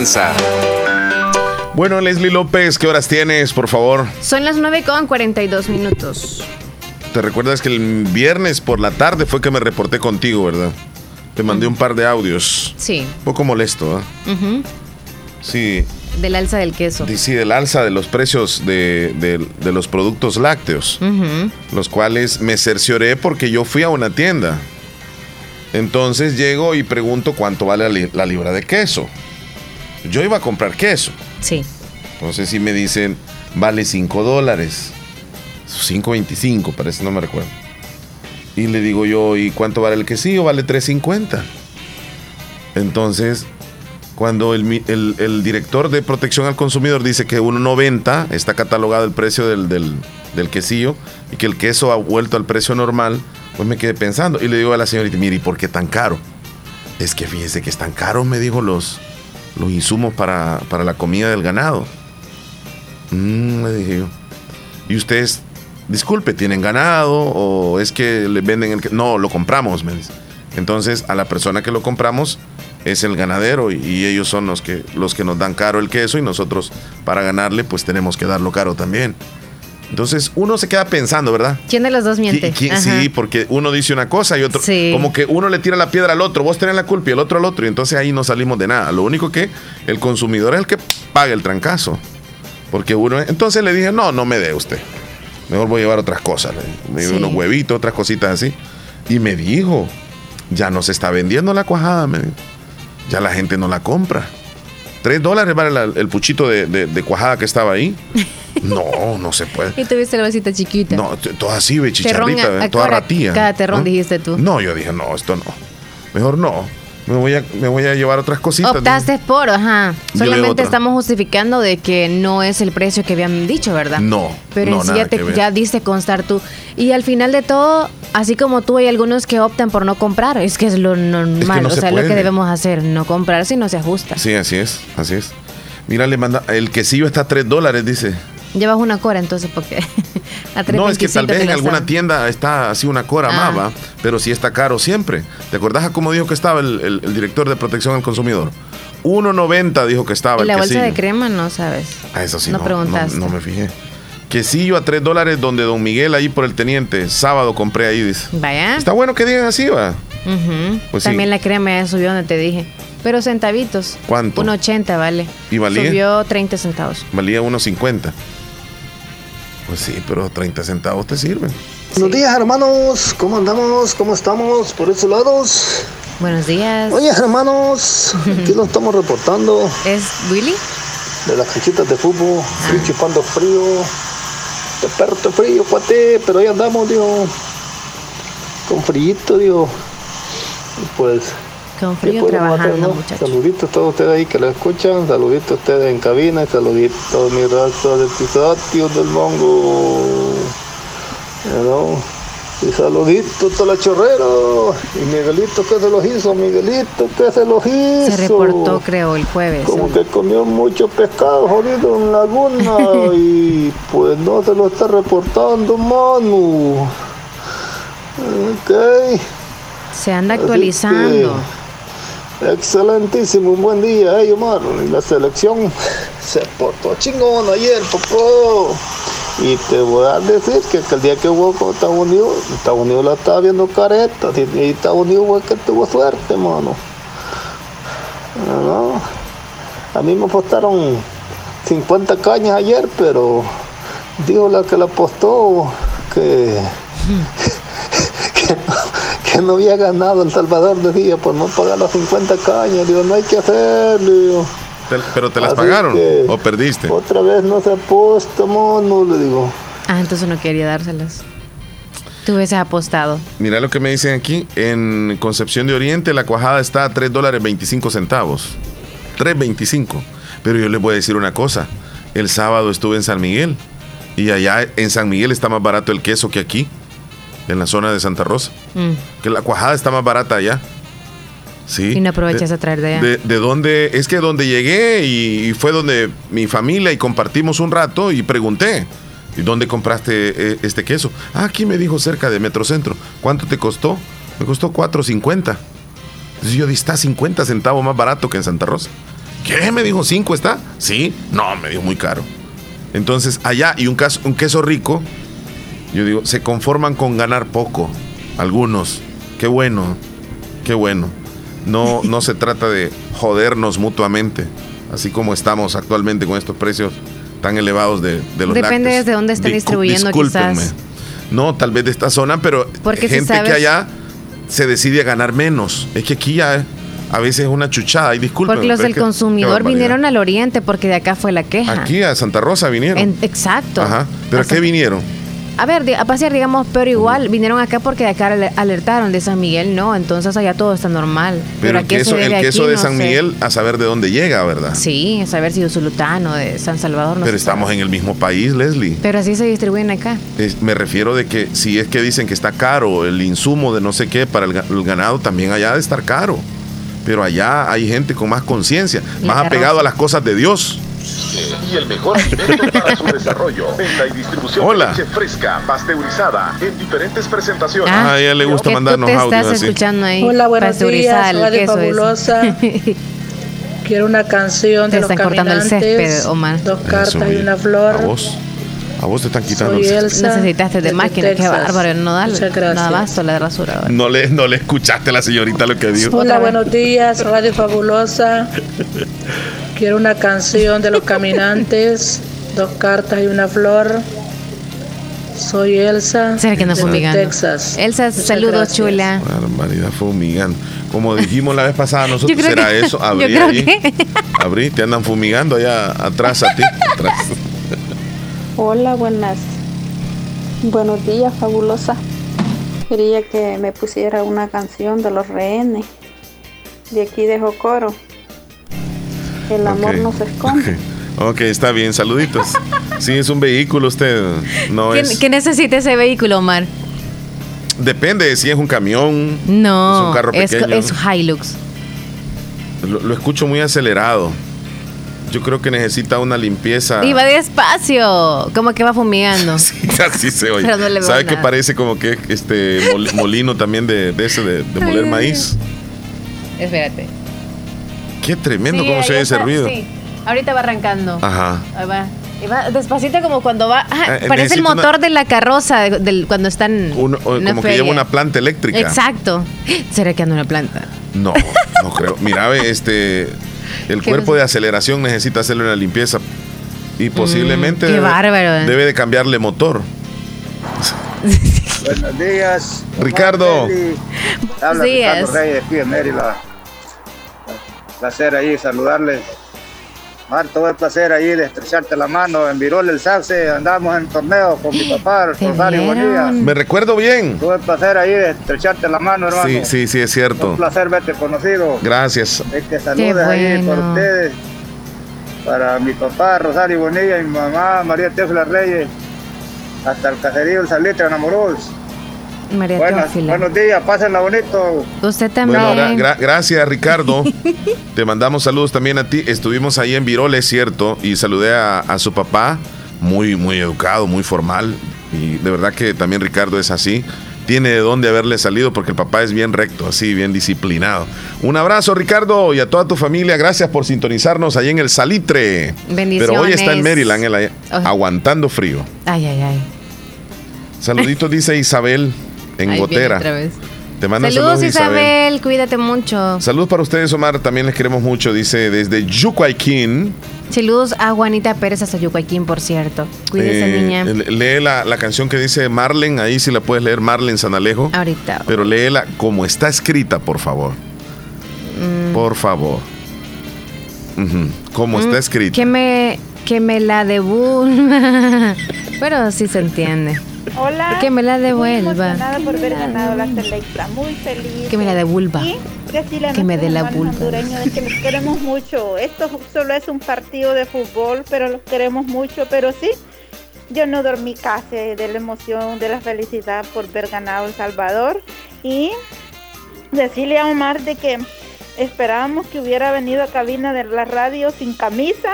Bueno, Leslie López, ¿qué horas tienes, por favor? Son las 9 con 42 minutos. ¿Te recuerdas que el viernes por la tarde fue que me reporté contigo, verdad? Te mandé un par de audios. Sí. Un poco molesto, ¿ah? Sí. Del alza del queso. Sí, del alza de los precios de, de- de los productos lácteos, los cuales me cercioré porque yo fui a una tienda. Entonces llego y pregunto cuánto vale la, li- la libra de queso. Yo iba a comprar queso. Sí. Entonces sí me dicen, vale 5 dólares. 5.25, parece, no me recuerdo. Y le digo yo, ¿y cuánto vale el quesillo? Vale 3.50. Entonces, cuando el, el- el director de protección al consumidor dice que 1.90 está catalogado el precio del, del, del quesillo y que el queso ha vuelto al precio normal, pues me quedé pensando. Y le digo a la señorita, mire, ¿y por qué tan caro? Es que fíjese que es tan caro, me dijo, los, los insumos para, para la comida del ganado. Mm, le dije yo. ¿Y ustedes, disculpe, tienen ganado o es que le venden el que... No, lo compramos, me dice. Entonces, a la persona que lo compramos es el ganadero y, y ellos son los que, los que nos dan caro el queso y nosotros para ganarle pues tenemos que darlo caro también. Entonces, uno se queda pensando, ¿verdad? ¿Quién de los dos miente? ¿Qui- sí, porque uno dice una cosa y otro. Sí. Como que uno le tira la piedra al otro, vos tenés la culpa y el otro al otro, y entonces ahí no salimos de nada. Lo único que el consumidor es el que paga el trancazo. Porque uno. Entonces le dije, no, no me dé usted. Mejor voy a llevar otras cosas. Me dio Sí. unos huevitos, otras cositas así. Y me dijo, ya no se está vendiendo la cuajada, me dijo. Ya la gente no la compra. Tres dólares vale la- el puchito de, de- de cuajada que estaba ahí. No, no se puede. Y tuviste la bolsita chiquita. No, toda así, Terrón, chicharrita, ¿a- a toda ratía. Cada terrón dijiste tú. No, yo dije, no, esto no. Mejor no. Me voy a, me voy a llevar otras cositas. Optaste por, ajá. Solamente estamos justificando de que no es el precio que habían dicho, ¿verdad? No, Pero no, en sí ya, te, ya diste constar tú. Y al final de todo, así como tú, hay algunos que optan por no comprar. Es que es lo normal. no o se sea, lo que puede. debemos hacer. No comprar si no se ajusta. Sí, así es, así es. Mira, le manda, el quesillo está a 3 dólares, dice. Llevas una cora entonces, porque a 3.25 No, es que tal vez en alguna tienda está así una cora Ah. más, ¿va? pero sí está caro siempre. ¿Te acordás a cómo dijo que estaba el, el- el director de protección al consumidor? 1.90 dijo que estaba Y el la bolsa de crema no sabes. Ah, eso sí, no no, preguntaste. no, no me fijé. Quesillo a 3 dólares donde Don Miguel ahí por el teniente. Sábado compré ahí, dice. Vaya. Está bueno que digan así, va. Pues sí. También la crema ya subió donde te dije. Pero centavitos. ¿Cuánto? 1.80 vale. ¿Y valía? Subió 30 centavos. Valía 1.50. Pues sí, pero 30 centavos te sirven. Buenos días, hermanos. ¿Cómo andamos? ¿Cómo estamos por esos lados? Buenos días. Oye, hermanos, aquí nos estamos reportando. ¿Es Willy? De las canchitas de fútbol, Ah. estoy chupando frío. Perro está frío, cuate, pero ahí andamos, digo. Con frío, digo. Y pues. Con ¿qué frío trabajando, muchachos. Saluditos a todos ustedes ahí que lo escuchan, saluditos a ustedes en cabina, y saluditos mi raza de Pisatios del Mongo. ¿No? Y saluditos a la chorrero. Y Miguelito, ¿qué se los hizo? Miguelito, ¿qué se los hizo? Se reportó, creo, el jueves. Como que comió mucho pescado jodido en Laguna y pues no se lo está reportando, Manu. Ok. Se anda actualizando. Excelentísimo, un buen día, eh, Omar. La selección se portó chingón ayer, papá. Y te voy a decir que aquel día que jugó con Estados Unidos, Estados Unidos la estaba viendo careta. Y Estados Unidos fue que tuvo suerte, mano. No, A mí me apostaron 50 cañas ayer, pero dijo la que la apostó que, que no había ganado El Salvador, decía, por no pagar las 50 cañas. Digo, no hay que hacerlo. digo. Te- ¿Pero te las Así pagaron que- o perdiste? Otra vez no se aposta, mono, le digo. Ah, entonces no quería dárselas. Tú hubieses apostado. Mira lo que me dicen aquí. En Concepción de Oriente la cuajada está a 3 dólares 25 centavos. 3.25. Pero yo les voy a decir una cosa. El sábado estuve en San Miguel. Y allá en San Miguel está más barato el queso que aquí. En la zona de Santa Rosa. Mm. Que la cuajada está más barata allá. Sí. Y no aprovechas De- a traer de allá. De, de donde, es que donde llegué y, y fue donde mi familia y compartimos un rato y pregunté, ¿y dónde compraste eh, este queso? Ah, aquí me dijo cerca de Metrocentro. ¿Cuánto te costó? Me costó 4.50. Entonces yo dije, está 50 centavos más barato que en Santa Rosa. ¿Qué? Me dijo, ¿5 está? Sí. No, me dijo muy caro. Entonces, allá, y un, caso- un queso rico, yo digo, se conforman con ganar poco. Algunos. Qué bueno, qué bueno. No, no se trata de jodernos mutuamente, así como estamos actualmente con estos precios tan elevados de, de los Depende lácteos. desde dónde estén distribuyendo, discúlpenme. quizás. No, tal vez de esta zona, pero Porque si gente sabes- que allá se decide a ganar menos. Es que aquí ya eh, a veces es una chuchada, y disculpen. Porque los del consumidor vinieron al oriente porque de acá fue la queja. Aquí a Santa Rosa vinieron. En- exacto. Ajá. ¿Pero a qué vinieron? A ver, a pasear, digamos, pero igual vinieron acá porque de acá ale- alertaron de San Miguel, no, entonces allá todo está normal. Pero ¿a el queso, el debe queso aquí? de No San sé. Miguel, a saber de dónde llega, ¿verdad? Sí, a saber si de Zulutano, de San Salvador, no Pero estamos en el mismo país, Leslie. Pero así se distribuyen acá. Es- me refiero de que si es que dicen que está caro el insumo de no sé qué para el, el ganado, también allá de estar caro. Pero allá hay gente con más conciencia, más apegado a las cosas de Dios. Y el mejor alimento para su desarrollo. Venta y distribución Hola. de leche fresca, pasteurizada, en diferentes presentaciones. Ah, a ella le gusta mandarnos tú te audios estás así. escuchando ahí. Hola, buenos días, ese. Fabulosa. Quiero una canción Te de los están cortando el césped, Omar. dos Eso, cartas y una flor. A vos. A vos te están quitando Soy el. Elsa. Necesitaste de desde máquina, qué bárbaro, no da Muchas gracias. nada basto la de rasura. No le, no le escuchaste a la señorita lo que dijo. Hola, buenos días, Radio Fabulosa. Quiero una canción de los caminantes, dos cartas y una flor. Soy Elsa. ¿Será que no fumigando? Texas. Elsa, Muchas saludos, gracias. chula. Barbaridad fumigando. Como dijimos la vez pasada, nosotros será que- eso. yo Abrí creo ahí. que- Abrí, te andan fumigando allá atrás a ti. atrás. Hola, buenas. Buenos días, fabulosa. Quería que me pusiera una canción de los rehenes. De aquí de Jocoro. El amor no se esconde. Ok, Ok, está bien, saluditos. Sí, es un vehículo usted. No ¿Qué, es. qué necesita ese vehículo, Omar? Depende de si es un camión. No, Es un carro es, pequeño. es Hilux. Lo, lo escucho muy acelerado. Yo creo que necesita una limpieza. Y va despacio, como que va fumigando. Así se oye. Pero no ¿Sabe que parece como que este mol- molino también de, de ese de, de moler maíz? Espérate. Qué tremendo Sí, cómo se oye ese ruido. sí. Ahorita va arrancando. Ajá. Ahí va. Y va despacito como cuando va. Eh, parece el motor una- de la carroza de- cuando están. O como que lleva una planta eléctrica. Exacto. ¿Será que anda una planta? No, no creo. Mira, ve, este, el ¿Qué cuerpo de aceleración necesita hacerle una limpieza y posiblemente Mm, qué debe, bárbaro, eh. debe de cambiarle motor. Buenos días. Ricardo. Buenos días. Ricardo Reyes aquí Mérida. Placer ahí saludarles. Mar, tuve el placer ahí de estrecharte la mano en Virol el Sauce, andamos en torneo con mi papá, Rosario Bonilla. Me recuerdo bien. Tuve el placer ahí de estrecharte la mano, hermano. Sí, sí, sí, es cierto. Un placer verte conocido. Gracias. Es que saludes ahí por ustedes. Para mi papá, Rosario Bonilla, y mi mamá, María Teófila Reyes. Hasta el caserío El Salitre, Enamoros. María Buenas, Teófila. buenos días, pásenla bonito. Usted también. Bueno, gra- gra- gracias Ricardo. Te mandamos saludos también a ti. Estuvimos ahí en Virol, es cierto, y saludé a, a su papá, muy, muy educado, muy formal. Y de verdad que también Ricardo es así. Tiene de dónde haberle salido porque el papá es bien recto, así, bien disciplinado. Un abrazo, Ricardo, y a toda tu familia. Gracias por sintonizarnos ahí en el Salitre. Bendiciones. Pero hoy está en Maryland, él aguantando frío. Ay, ay, ay. Saluditos, dice Isabel en Ahí Gotera. otra vez. Te manda Saludos, saludos, Isabel. Cuídate mucho. Saludos para ustedes, Omar. También les queremos mucho. Dice desde Yucuayquín. Saludos a Juanita Pérez hasta Yucuayquín, por cierto. Cuídese, Eh, niña. le- Lee la, la canción que dice Marlen. Ahí sí la puedes leer, Marlen Sanalejo. Ahorita. Pero léela como está escrita, por favor. Mm. Por favor. Ujú, Como Mm, está escrita. Que me, que me la devu... Pero sí se entiende. Hola. Que me la Muy devuelva. emocionada por haber ganado la selecta. Muy feliz. Que me la devuelva. Y Que me dé la vulva. de que los queremos mucho. Esto solo es un partido de fútbol, pero los queremos mucho. Pero sí, yo no dormí casi de la emoción, de la felicidad por ver ganado El Salvador. Y decirle a Omar de que esperábamos que hubiera venido a cabina de la radio sin camisa.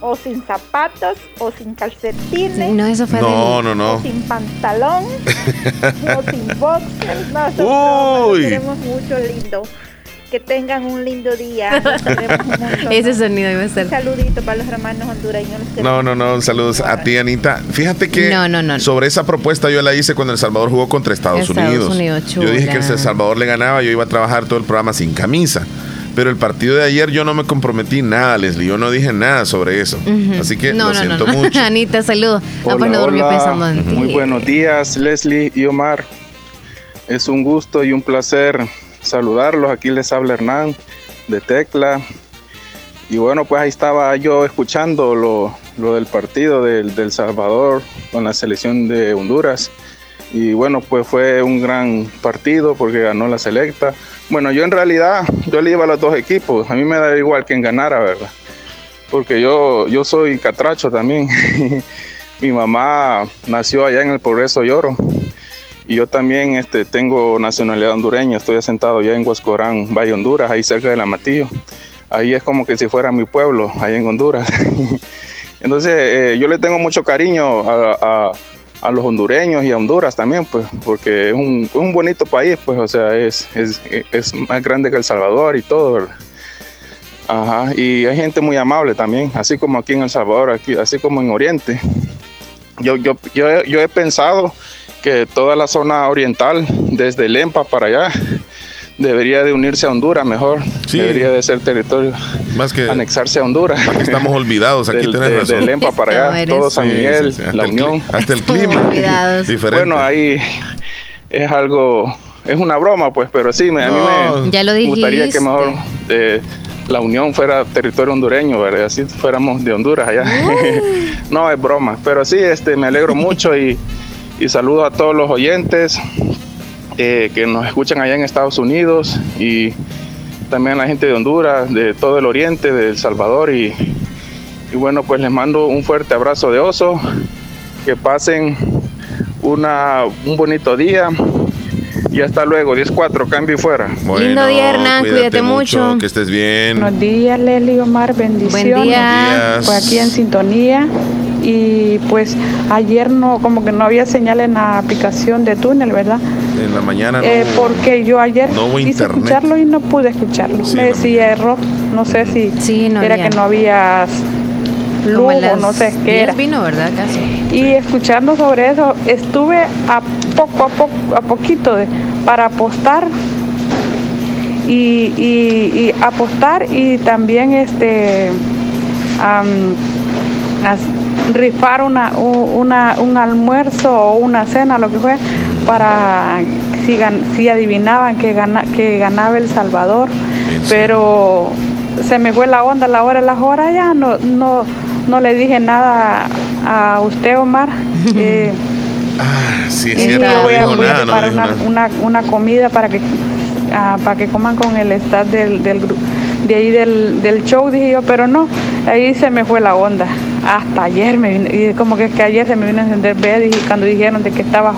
O sin zapatos, o sin calcetines. No, eso fue No, no, no. O sin pantalón, o sin boxers. No, Uy. queremos mucho, lindo. Que tengan un lindo día. mucho. Ese sonido iba a ser. Un saludito para los hermanos hondureños. No, no, no. Saludos a ti, Anita. Fíjate que No, no, no. sobre esa propuesta yo la hice cuando El Salvador jugó contra Estados, Estados Unidos. Unidos, yo dije que. El Salvador le ganaba, yo iba a trabajar todo el programa sin camisa. Pero el partido de ayer yo no me comprometí nada, Leslie. Yo no dije nada sobre eso. Así que no, lo no, siento no, no. mucho. Anita, saludo. Ah, pues no durmió hola. pensando en ti. Muy buenos días, Leslie y Omar. Es un gusto y un placer saludarlos. Aquí les habla Hernán de Tecla. Y bueno, pues ahí estaba yo escuchando lo, lo del partido del, del Salvador con la selección de Honduras. Y bueno, pues fue un gran partido porque ganó la selecta. Bueno, yo en realidad, yo le iba a los dos equipos. A mí me da igual quien ganara, ¿verdad? Porque yo, yo soy catracho también. Mi mamá nació allá en el Progreso Lloro. Y yo también este, tengo nacionalidad hondureña. Estoy asentado ya en Huascorán, Valle Honduras, ahí cerca de La Matillo. Ahí es como que si fuera mi pueblo, ahí en Honduras. Entonces, eh, yo le tengo mucho cariño a, a- a los hondureños y a Honduras también, pues, porque es un, un bonito país, pues, o sea, es, es, es más grande que El Salvador y todo. Ajá, y hay gente muy amable también, así como aquí en El Salvador, aquí, así como en Oriente. Yo, yo, yo, yo he pensado que toda la zona oriental, desde Lempa para allá, debería de unirse a Honduras mejor. Debería de ser territorio, más que anexarse a Honduras. estamos olvidados, aquí Del- tenés de, razón. de Lempa para allá, todo San Miguel, sí, sí. Hasta la el Unión. hasta el clima. Bueno, ahí es algo, es una broma, pues, pero sí, me, a mí me Ya lo gustaría que mejor eh, la Unión fuera territorio hondureño, ¿verdad? Así fuéramos de Honduras allá. no, es broma, pero sí, este, me alegro mucho y, y saludo a todos los oyentes eh, que nos escuchan allá en Estados Unidos y también a la gente de Honduras, de todo el oriente, de El Salvador y, y bueno, pues les mando un fuerte abrazo de oso, que pasen una, un bonito día y hasta luego, 10-4, cambio y fuera. Lindo día, Hernán, cuídate mucho. Que estés bien. Buenos días, Leli Omar, bendiciones. Buen día. Buenos días. Pues aquí en sintonía. Y pues ayer no, como que no había señal en la aplicación de túnel, ¿verdad? En la mañana no, Eh, porque yo ayer no hubo quise internet. escucharlo y no pude escucharlo. Me decía error, no sé si no era había. que no había luz o no sé qué 10 era. vino, ¿verdad? Casi. Y escuchando sobre eso, estuve a poco a poco, a poquito de, para apostar y, y- y apostar y también este as- rifar una, una, un almuerzo o una cena, lo que fue, para si, gan- si adivinaban que, gana, que ganaba El Salvador. Pero se me fue la onda la hora las horas ya, no, no, no le dije nada a usted, Omar. Eh, Ah, sí, es cierto, no voy a, dijo voy a nada, no preparar dijo una, nada. una, una comida para que ah, para que coman con el staff del, del gru- de ahí del, del show, dije yo, pero no, ahí se me fue la onda. Hasta ayer me vino, y como que, es que ayer se me vino a encender ver y cuando dijeron de que estaba,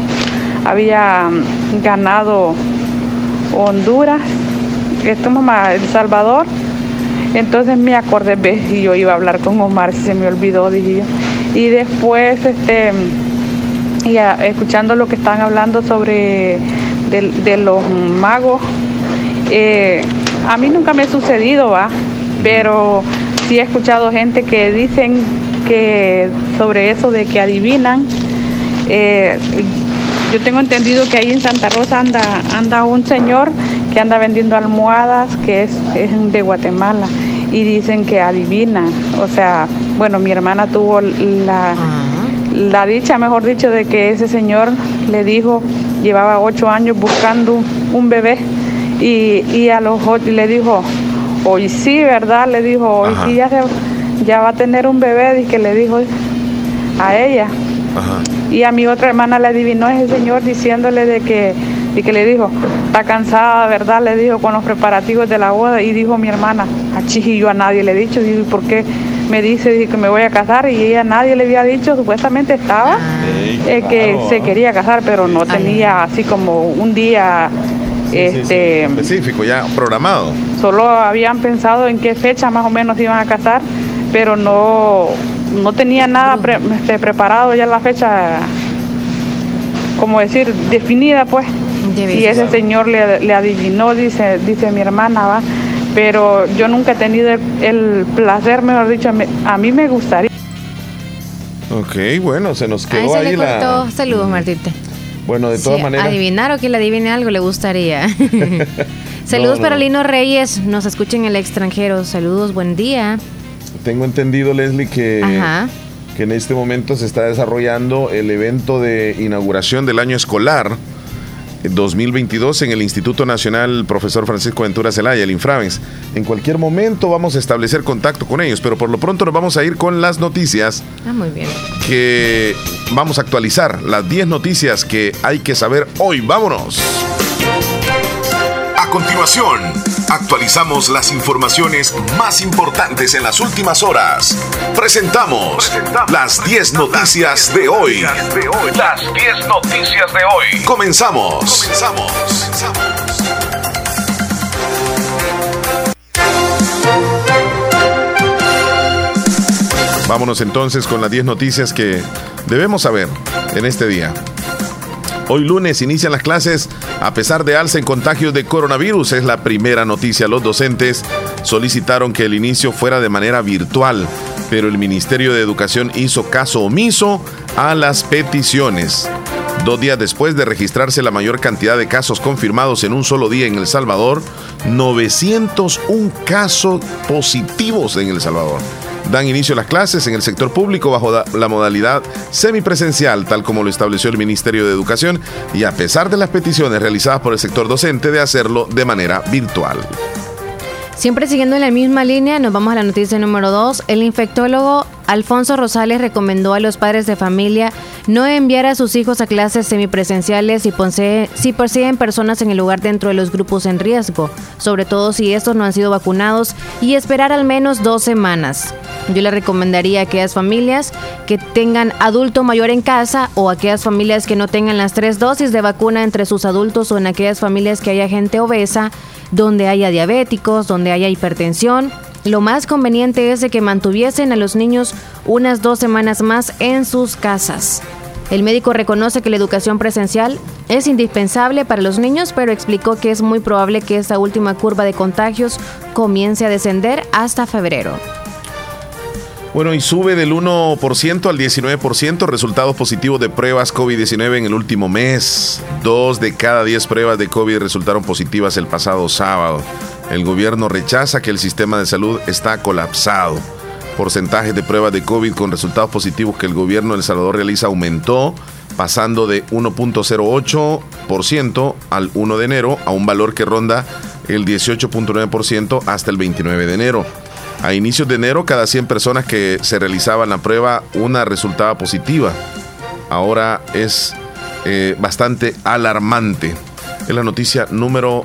había mm, ganado Honduras, esto mamá, El Salvador, entonces me acordé, ves, y yo iba a hablar con Omar, si se me olvidó, dije yo. Y después, este, y escuchando lo que están hablando sobre del- de, los magos, eh, a mí nunca me ha sucedido, va, pero sí he escuchado gente que dicen que sobre eso de que adivinan. eh, yo tengo entendido que ahí en Santa Rosa anda, anda un señor que anda vendiendo almohadas, que es, es de Guatemala, y dicen que adivina. O sea, bueno, mi hermana tuvo la, la dicha, mejor dicho, de que ese señor le dijo, llevaba ocho años buscando un bebé, y, y a los ocho le dijo, hoy sí, ¿verdad? Le dijo, hoy Ajá. sí ya, se- ya va a tener un bebé, y que le dijo a ella. Ajá. Y a mi otra hermana le adivinó ese señor diciéndole de que, y que le dijo, está cansada, ¿verdad? Le dijo con los preparativos de la boda y dijo mi hermana, achí, yo a nadie le he dicho, digo, ¿y por qué me dice Dice que me voy a casar? Y ella a nadie le había dicho, supuestamente estaba eh, que se quería casar, pero no tenía así como un día, este, Específico, ya programado. solo habían pensado en qué fecha más o menos iban a casar, pero no, no tenía nada pre- este, preparado ya la fecha, como decir, definida pues. Y ese señor le, le adivinó, dice, dice mi hermana, va. Pero yo nunca he tenido el, el placer, mejor dicho, me- a mí me gustaría. Ok, bueno, se nos Ahí quedó se ahí le cortó. la. Saludos, Martita. Bueno, de Sí, todas maneras. Adivinar o que le adivine algo le gustaría. Saludos No, para no. Lino Reyes, nos escucha en el extranjero. Saludos, buen día. Tengo entendido, Leslie, que, Ajá. que en este momento se está desarrollando el evento de inauguración del año escolar 2022 en el Instituto Nacional Profesor Francisco Ventura Zelaya, el Infraves. En cualquier momento vamos a establecer contacto con ellos, pero por lo pronto nos vamos a ir con las noticias Ah, muy bien. que vamos a actualizar, las 10 noticias que hay que saber hoy. Vámonos. A continuación, actualizamos las informaciones más importantes en las últimas horas. Presentamos las 10 noticias de hoy. Las 10 noticias de hoy. Comenzamos. Vámonos entonces con las 10 noticias que debemos saber en este día. Hoy lunes inician las clases a pesar de alza en contagios de coronavirus. Es la primera noticia. Los docentes solicitaron que el inicio fuera de manera virtual, pero el Ministerio de Educación hizo caso omiso a las peticiones. Dos días después de registrarse la mayor cantidad de casos confirmados en un solo día en El Salvador, 901 casos positivos en El Salvador. Dan inicio las clases en el sector público bajo la modalidad semipresencial, tal como lo estableció el Ministerio de Educación, y a pesar de las peticiones realizadas por el sector docente de hacerlo de manera virtual. Siempre siguiendo en la misma línea, nos vamos a la noticia número 2. El infectólogo Alfonso Rosales recomendó a los padres de familia no enviar a sus hijos a clases semipresenciales si, si persiguen personas en el lugar dentro de los grupos en riesgo, sobre todo si estos no han sido vacunados, y esperar al menos dos semanas. Yo le recomendaría a aquellas familias que tengan adulto mayor en casa o aquellas familias que no tengan las tres dosis de vacuna entre sus adultos o en aquellas familias que haya gente obesa, donde haya diabéticos, donde haya hipertensión. Lo más conveniente es de que mantuviesen a los niños unas dos semanas más en sus casas. El médico reconoce que la educación presencial es indispensable para los niños, pero explicó que es muy probable que esta última curva de contagios comience a descender hasta febrero. Bueno, y sube del 1% al 19% resultados positivos de pruebas COVID-19 en el último mes. Dos de cada diez pruebas de COVID resultaron positivas el pasado sábado. El gobierno rechaza que el sistema de salud está colapsado. Porcentaje de pruebas de COVID con resultados positivos que el gobierno de El Salvador realiza aumentó, pasando de 1.08% al 1 de enero a un valor que ronda el 18.9% hasta el 29 de enero. A inicios de enero, cada 100 personas que se realizaban la prueba, una resultaba positiva. Ahora es eh, bastante alarmante. Es la noticia número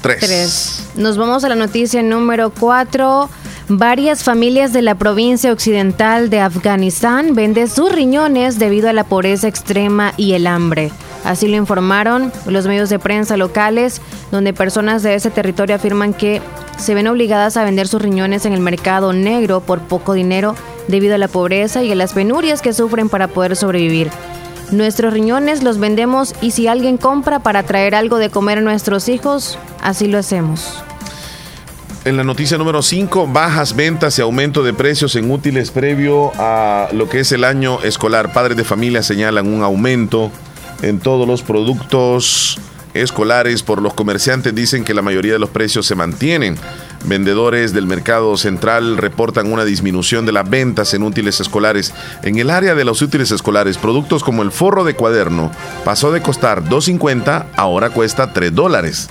3. Tres. Nos vamos a la noticia número 4. Varias familias de la provincia occidental de Afganistán venden sus riñones debido a la pobreza extrema y el hambre. Así lo informaron los medios de prensa locales, donde personas de ese territorio afirman que se ven obligadas a vender sus riñones en el mercado negro por poco dinero debido a la pobreza y a las penurias que sufren para poder sobrevivir. Nuestros riñones los vendemos y si alguien compra para traer algo de comer a nuestros hijos, así lo hacemos. En la noticia número 5, bajas ventas y aumento de precios en útiles previo a lo que es el año escolar. Padres de familia señalan un aumento en todos los productos escolares por los comerciantes dicen que la mayoría de los precios se mantienen. Vendedores del mercado central reportan una disminución de las ventas en útiles escolares. En el área de los útiles escolares, productos como el forro de cuaderno pasó de costar 2.50, ahora cuesta 3 dólares.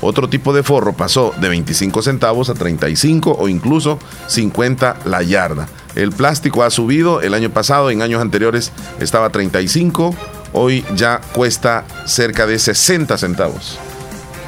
Otro tipo de forro pasó de 25 centavos a 35 o incluso 50 la yarda. El plástico ha subido, el año pasado, en años anteriores estaba a 35, hoy ya cuesta cerca de 60 centavos.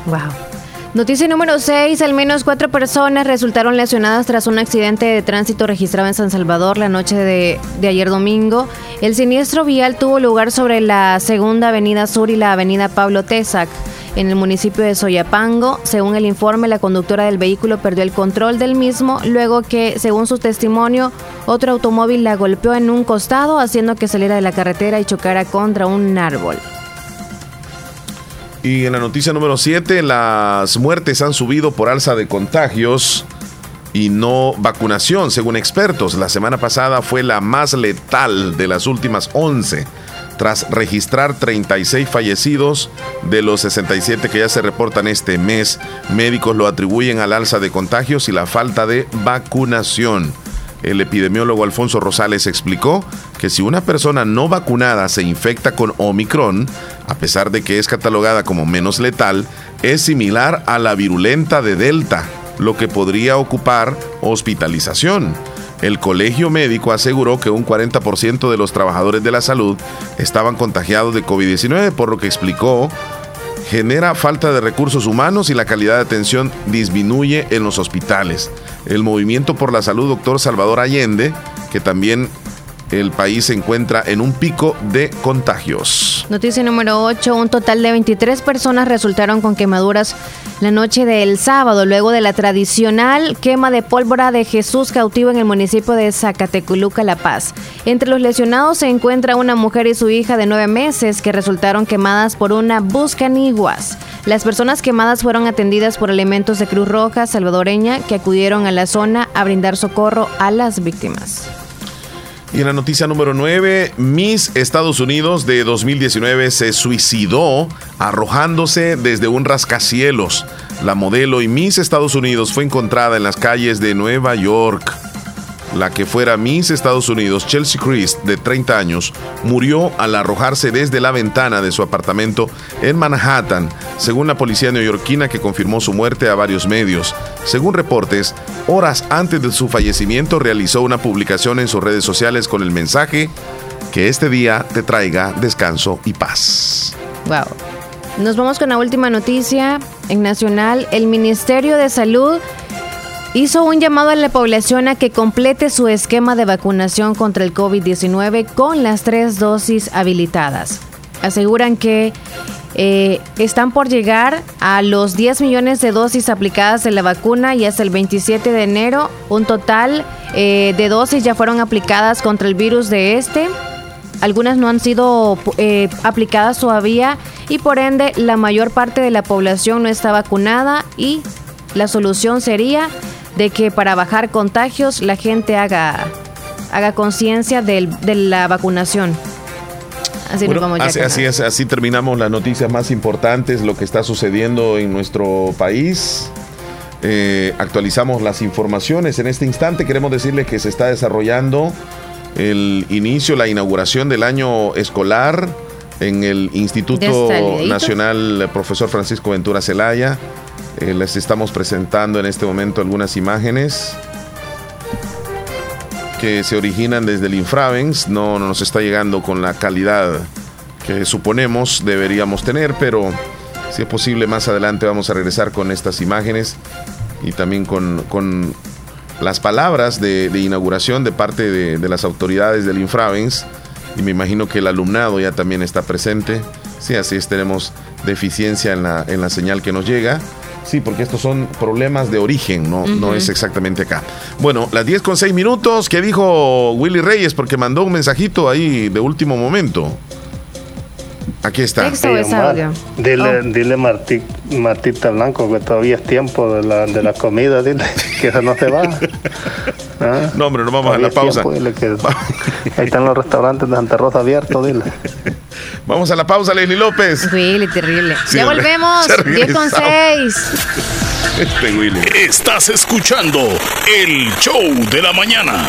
Wow. Noticia número 6. Al menos cuatro personas resultaron lesionadas tras un accidente de tránsito registrado en San Salvador la noche de, de, ayer domingo. El siniestro vial tuvo lugar sobre la segunda avenida sur y la avenida Pablo Tesac en el municipio de Soyapango. Según el informe, la conductora del vehículo perdió el control del mismo luego que, según su testimonio, otro automóvil la golpeó en un costado, haciendo que saliera de la carretera y chocara contra un árbol. Y en la noticia número 7, las muertes han subido por alza de contagios y no vacunación, según expertos. La semana pasada fue la más letal de las últimas 11 tras registrar 36 fallecidos de los 67 que ya se reportan este mes. Médicos lo atribuyen al alza de contagios y la falta de vacunación. El epidemiólogo Alfonso Rosales explicó que si una persona no vacunada se infecta con Omicron, a pesar de que es catalogada como menos letal, es similar a la virulenta de Delta, lo que podría ocupar hospitalización. El colegio médico aseguró que un 40% de los trabajadores de la salud estaban contagiados de COVID-19, por lo que explicó genera falta de recursos humanos y la calidad de atención disminuye en los hospitales. El Movimiento por la Salud, doctor Salvador Allende, que también el país se encuentra en un pico de contagios. Noticia número 8. Un total de 23 personas resultaron con quemaduras la noche del sábado, luego de la tradicional quema de pólvora de Jesús cautivo en el municipio de Zacateculuca, La Paz. Entre los lesionados se encuentra una mujer y su hija de nueve meses que resultaron quemadas por una buscaniguas. Las personas quemadas fueron atendidas por elementos de Cruz Roja salvadoreña que acudieron a la zona a brindar socorro a las víctimas. Y en la noticia número 9, Miss Estados Unidos de 2019 se suicidó arrojándose desde un rascacielos. La modelo y Miss Estados Unidos fue encontrada en las calles de Nueva York. La que fuera Miss Estados Unidos, Chelsea Christ, de 30 años, murió al arrojarse desde la ventana de su apartamento en Manhattan, según la policía neoyorquina que confirmó su muerte a varios medios. Según reportes, horas antes de su fallecimiento realizó una publicación en sus redes sociales con el mensaje que este día te traiga descanso y paz. Wow. Nos vamos con la última noticia en Nacional. El Ministerio de Salud hizo un llamado a la población a que complete su esquema de vacunación contra el COVID-19 con las tres dosis habilitadas. Aseguran que eh, están por llegar a los 10 millones de dosis aplicadas de la vacuna y hasta el 27 de enero un total eh, de dosis ya fueron aplicadas contra el virus de este. Algunas no han sido eh, aplicadas todavía y por ende la mayor parte de la población no está vacunada y la solución sería de que para bajar contagios la gente haga, haga conciencia de la vacunación. Así, bueno, vamos así, así, es, así terminamos las noticias más importantes, lo que está sucediendo en nuestro país. Eh, actualizamos las informaciones. En este instante queremos decirles que se está desarrollando el inicio, la inauguración del año escolar en el Instituto Nacional Profesor Francisco Ventura Celaya Eh, les estamos presentando en este momento algunas imágenes que se originan desde el Infravens. No, no nos está llegando con la calidad que suponemos deberíamos tener, pero si es posible más adelante vamos a regresar con estas imágenes y también con, con las palabras de, inauguración de parte de, de, las autoridades del Infravens y me imagino que el alumnado ya también está presente. Sí, así es, tenemos deficiencia en la, en la señal que nos llega. Sí, porque estos son problemas de origen, no, no es exactamente acá. Bueno, las 10 con 6 minutos, ¿qué dijo Willy Reyes? Porque mandó un mensajito ahí de último momento. Aquí está. Dile, Oh. dile Martí, Martita Blanco que todavía es tiempo de la, de la comida, dile que eso no se va. ¿Ah? No, hombre, no vamos a la pausa. tiempo, dile que ahí están los restaurantes de Santa Rosa abiertos, dile. Vamos a la pausa, Leslie López. Willy, terrible. Sí, ya volvemos. Se 10 con regresamos. 6. Este Willy. Estás escuchando el show de la mañana.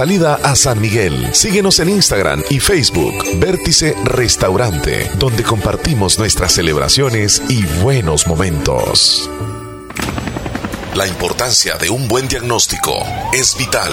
salida a San Miguel. Síguenos en Instagram y Facebook, Vértice Restaurante, donde compartimos nuestras celebraciones y buenos momentos. La importancia de un buen diagnóstico es vital.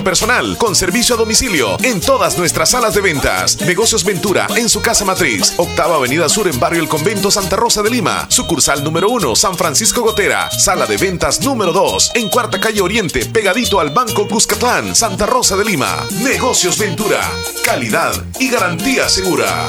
personal con servicio a domicilio en todas nuestras salas de ventas. Negocios Ventura en su casa matriz, Octava Avenida Sur en Barrio El Convento Santa Rosa de Lima, sucursal número 1 San Francisco Gotera, sala de ventas número 2 en Cuarta Calle Oriente, pegadito al Banco Cuscatlán, Santa Rosa de Lima. Negocios Ventura, calidad y garantía segura.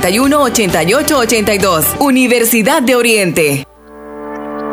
2661 8882 Universidad de Oriente.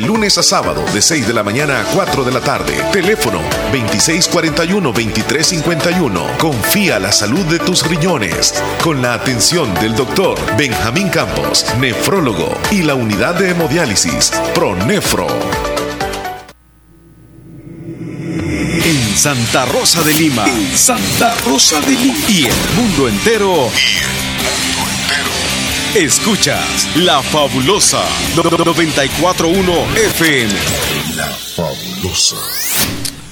lunes a sábado de 6 de la mañana a 4 de la tarde. Teléfono 2641-2351. Confía la salud de tus riñones con la atención del doctor Benjamín Campos, nefrólogo y la unidad de hemodiálisis Pronefro. En Santa Rosa de Lima. Santa Rosa de Lima. Y el mundo entero. Escuchas La Fabulosa 941 FM. La Fabulosa.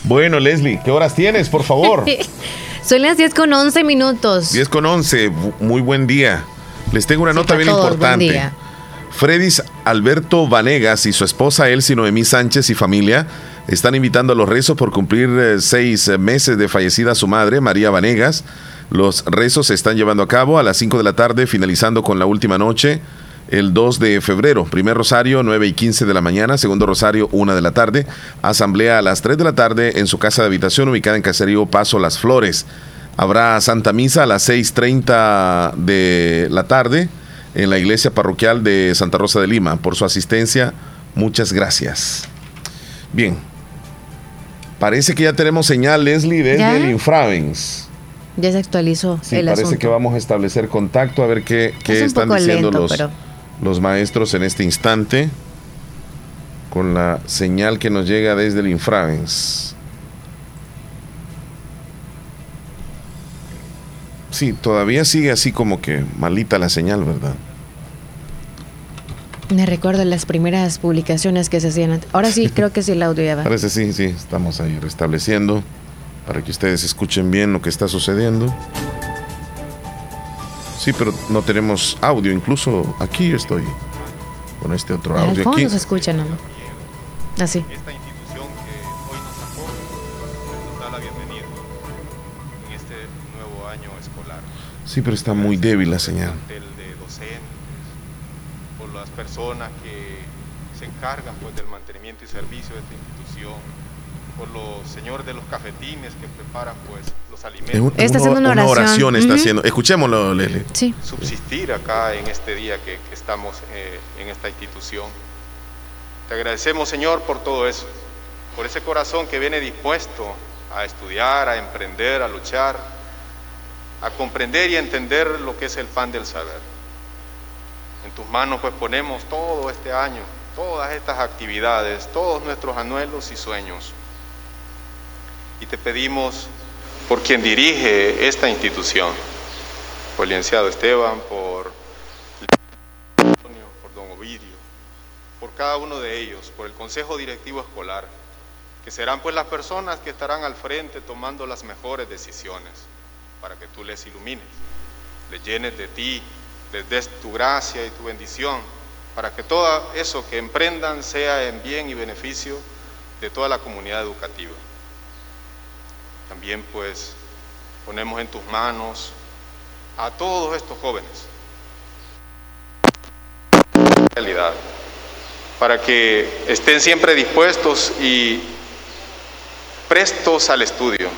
Bueno, Leslie, ¿qué horas tienes, por favor? Son las 10 con 11 minutos. 10 con 11, bu- muy buen día. Les tengo una Sí, nota bien todos, buen importante. día. Fredis Alberto Vanegas y su esposa Elsie Noemí Sánchez y familia están invitando a los rezos por cumplir eh, seis meses de fallecida su madre, María Vanegas. Los rezos se están llevando a cabo a las 5 de la tarde, finalizando con la última noche, el 2 de febrero. Primer rosario, 9 y 15 de la mañana. Segundo rosario, 1 de la tarde. Asamblea a las 3 de la tarde en su casa de habitación ubicada en Caserío Paso Las Flores. Habrá Santa Misa a las 6.30 de la tarde en la iglesia parroquial de Santa Rosa de Lima. Por su asistencia, muchas gracias. Bien. Parece que ya tenemos señal, Leslie, desde ¿Ya? el Infravens. Ya se actualizó Sí, el parece asunto. que vamos a establecer contacto a ver qué, qué Es están diciendo lento, los, pero- los maestros en este instante con la señal que nos llega desde el Infravens. Sí, todavía sigue así como que malita la señal, ¿verdad? Me recuerdo las primeras publicaciones que se hacían. Ahora sí, creo que sí el audio ya va. Parece sí, sí, estamos ahí restableciendo para que ustedes escuchen bien lo que está sucediendo. Sí, pero no tenemos audio, incluso aquí yo estoy con este otro audio fondo aquí. se escucha, ¿no? Así. da la bienvenida en este nuevo año escolar. Sí, pero está muy débil la señal. Del de docentes, por las personas que se encargan pues del mantenimiento y servicio de esta institución, por los señores de los cafetines que preparan pues los alimentos. Está haciendo una oración. está Ujú. haciendo. Escuchémoslo, Lele. Sí. subsistir acá en este día que, que estamos eh, en esta institución. Te agradecemos, Señor, por todo eso, por ese corazón que viene dispuesto a estudiar, a emprender, a luchar, a comprender y entender lo que es el pan del saber. En tus manos pues ponemos todo este año, todas estas actividades, todos nuestros anhelos y sueños. Y te pedimos por quien dirige esta institución, por el licenciado Esteban, por Antonio, por don Ovidio, por cada uno de ellos, por el Consejo Directivo Escolar, que serán pues las personas que estarán al frente tomando las mejores decisiones para que tú les ilumines, les llenes de ti, les des tu gracia y tu bendición, para que todo eso que emprendan sea en bien y beneficio de toda la comunidad educativa. También pues ponemos en tus manos a todos estos jóvenes. Realidad. Para que estén siempre dispuestos y prestos al estudio,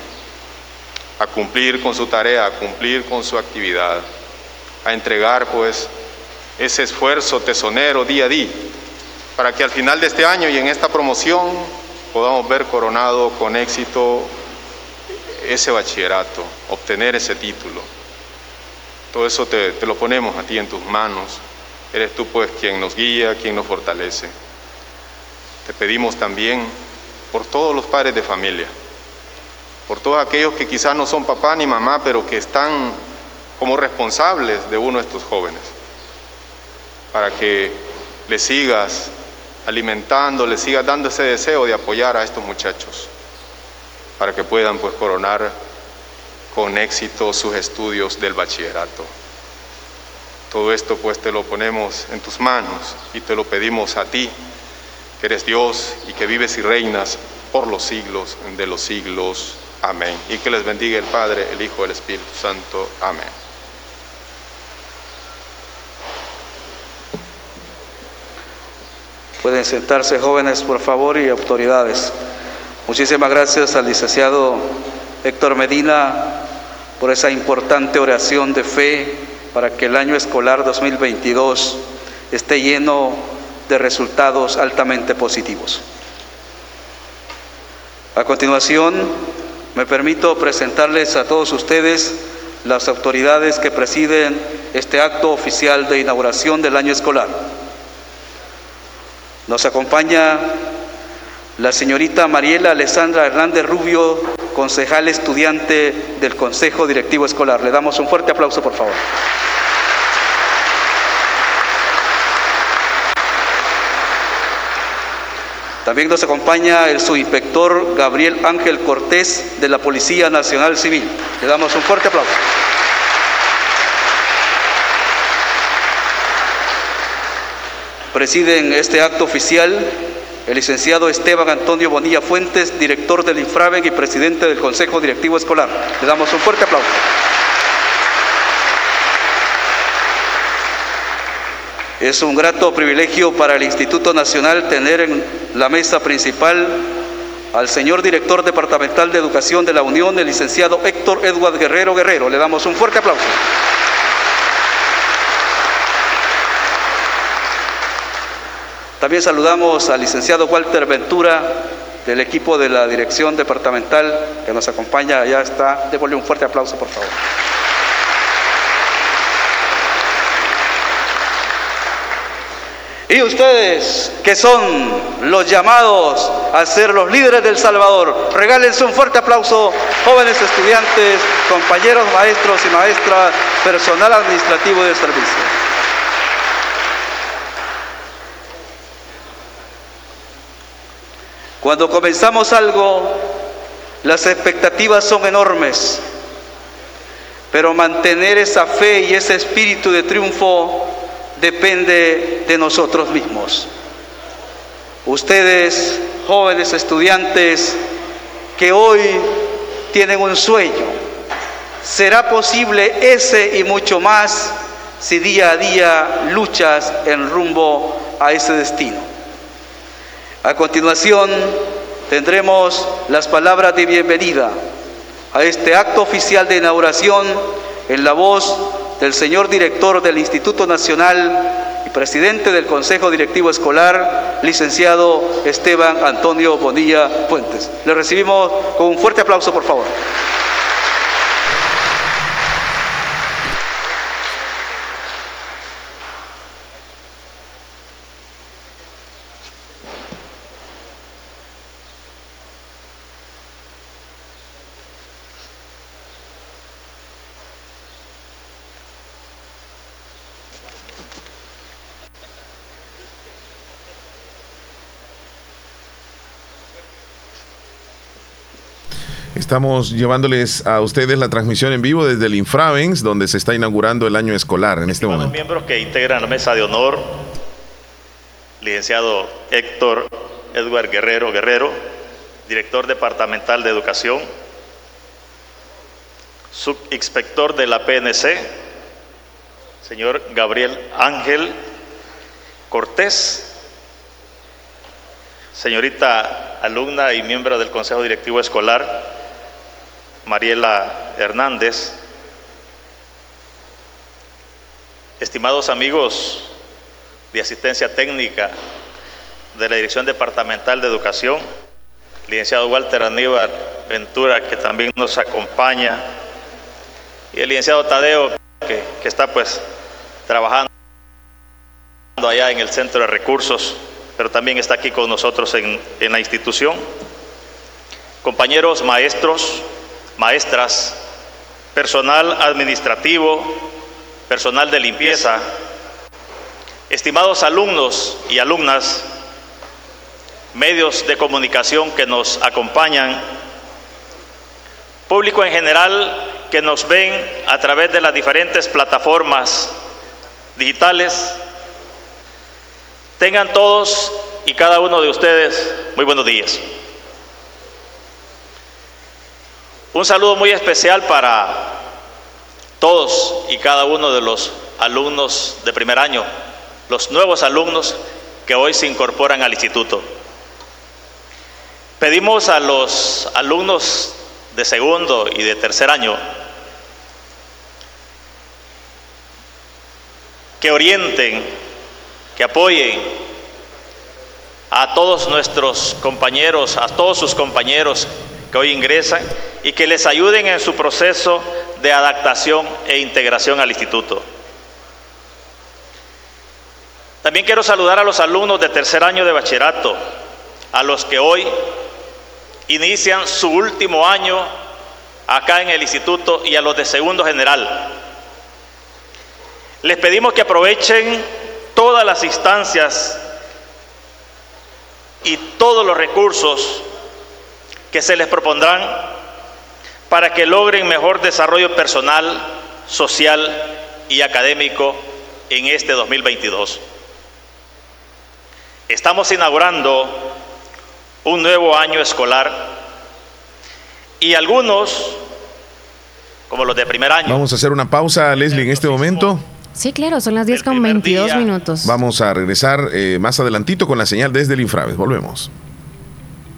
a cumplir con su tarea, a cumplir con su actividad, a entregar pues ese esfuerzo tesonero día a día, para que al final de este año y en esta promoción podamos ver coronado con éxito ese bachillerato, obtener ese título. Todo eso te, te lo ponemos a ti en tus manos. Eres tú pues quien nos guía, quien nos fortalece. Te pedimos también por todos los padres de familia, por todos aquellos que quizás no son papá ni mamá, pero que están como responsables de uno de estos jóvenes, para que le sigas alimentando, le sigas dando ese deseo de apoyar a estos muchachos, para que puedan pues coronar con éxito sus estudios del bachillerato. Todo esto pues te lo ponemos en tus manos y te lo pedimos a ti, que eres Dios y que vives y reinas por los siglos de los siglos. Amén. Y que les bendiga el Padre, el Hijo, el Espíritu Santo. Amén. Pueden sentarse jóvenes, por favor, y autoridades. Muchísimas gracias al licenciado Héctor Medina por esa importante oración de fe para que el año escolar 2022 esté lleno de resultados altamente positivos. A continuación, me permito presentarles a todos ustedes las autoridades que presiden este acto oficial de inauguración del año escolar. Nos acompaña la señorita Mariela Alessandra Hernández Rubio, concejal estudiante del Consejo Directivo Escolar. Le damos un fuerte aplauso, por favor. También nos acompaña el subinspector Gabriel Ángel Cortés de la Policía Nacional Civil. Le damos un fuerte aplauso. Presiden este acto oficial el licenciado Esteban Antonio Bonilla Fuentes, director del Infraven y presidente del Consejo Directivo Escolar. Le damos un fuerte aplauso. Es un grato privilegio para el Instituto Nacional tener en la mesa principal al señor director departamental de Educación de la Unión, el licenciado Héctor Edward Guerrero Guerrero. Le damos un fuerte aplauso. También saludamos al licenciado Walter Ventura del equipo de la Dirección Departamental que nos acompaña, ya está. Démosle un fuerte aplauso, por favor. Y ustedes, que son los llamados a ser los líderes del Salvador, regálense un fuerte aplauso, jóvenes estudiantes, compañeros maestros y maestras, personal administrativo de servicio. Cuando comenzamos algo, las expectativas son enormes, pero mantener esa fe y ese espíritu de triunfo depende de nosotros mismos. Ustedes, jóvenes estudiantes, que hoy tienen un sueño, será posible ese y mucho más si día a día luchas en rumbo a ese destino. A continuación, tendremos las palabras de bienvenida a este acto oficial de inauguración en la voz del señor director del Instituto Nacional y presidente del Consejo Directivo Escolar, licenciado Esteban Antonio Bonilla Fuentes. Le recibimos con un fuerte aplauso, por favor. Estamos llevándoles a ustedes la transmisión en vivo desde el Infravens, donde se está inaugurando el año escolar en este momento. miembros que integran la mesa de honor, licenciado Héctor Edward Guerrero Guerrero, director departamental de educación, subinspector de la PNC, señor Gabriel Ángel Cortés, señorita alumna y miembro del Consejo Directivo Escolar, Mariela Hernández, estimados amigos de asistencia técnica de la Dirección Departamental de Educación, licenciado Walter Aníbal Ventura, que también nos acompaña, y el licenciado Tadeo, que, está pues trabajando allá en el Centro de Recursos, pero también está aquí con nosotros en, en la institución. Compañeros maestros, maestras, personal administrativo, personal de limpieza, estimados alumnos y alumnas, medios de comunicación que nos acompañan, público en general que nos ven a través de las diferentes plataformas digitales, tengan todos y cada uno de ustedes, muy buenos días. Un saludo muy especial para todos y cada uno de los alumnos de primer año, los nuevos alumnos que hoy se incorporan al instituto. Pedimos a los alumnos de segundo y de tercer año que orienten, que apoyen a todos nuestros compañeros, a todos sus compañeros que hoy ingresan y que les ayuden en su proceso de adaptación e integración al instituto. También quiero saludar a los alumnos de tercer año de bachillerato, a los que hoy inician su último año acá en el instituto y a los de segundo general. Les pedimos que aprovechen todas las instancias y todos los recursos que se les propondrán para que logren mejor desarrollo personal, social y académico en este 2022. Estamos inaugurando un nuevo año escolar y algunos, como los de primer año. Vamos a hacer una pausa, Leslie, en este momento. Sí, claro, son las 10 con 22 minutos. Vamos a regresar eh, más adelantito con la señal desde el Infraves. Volvemos.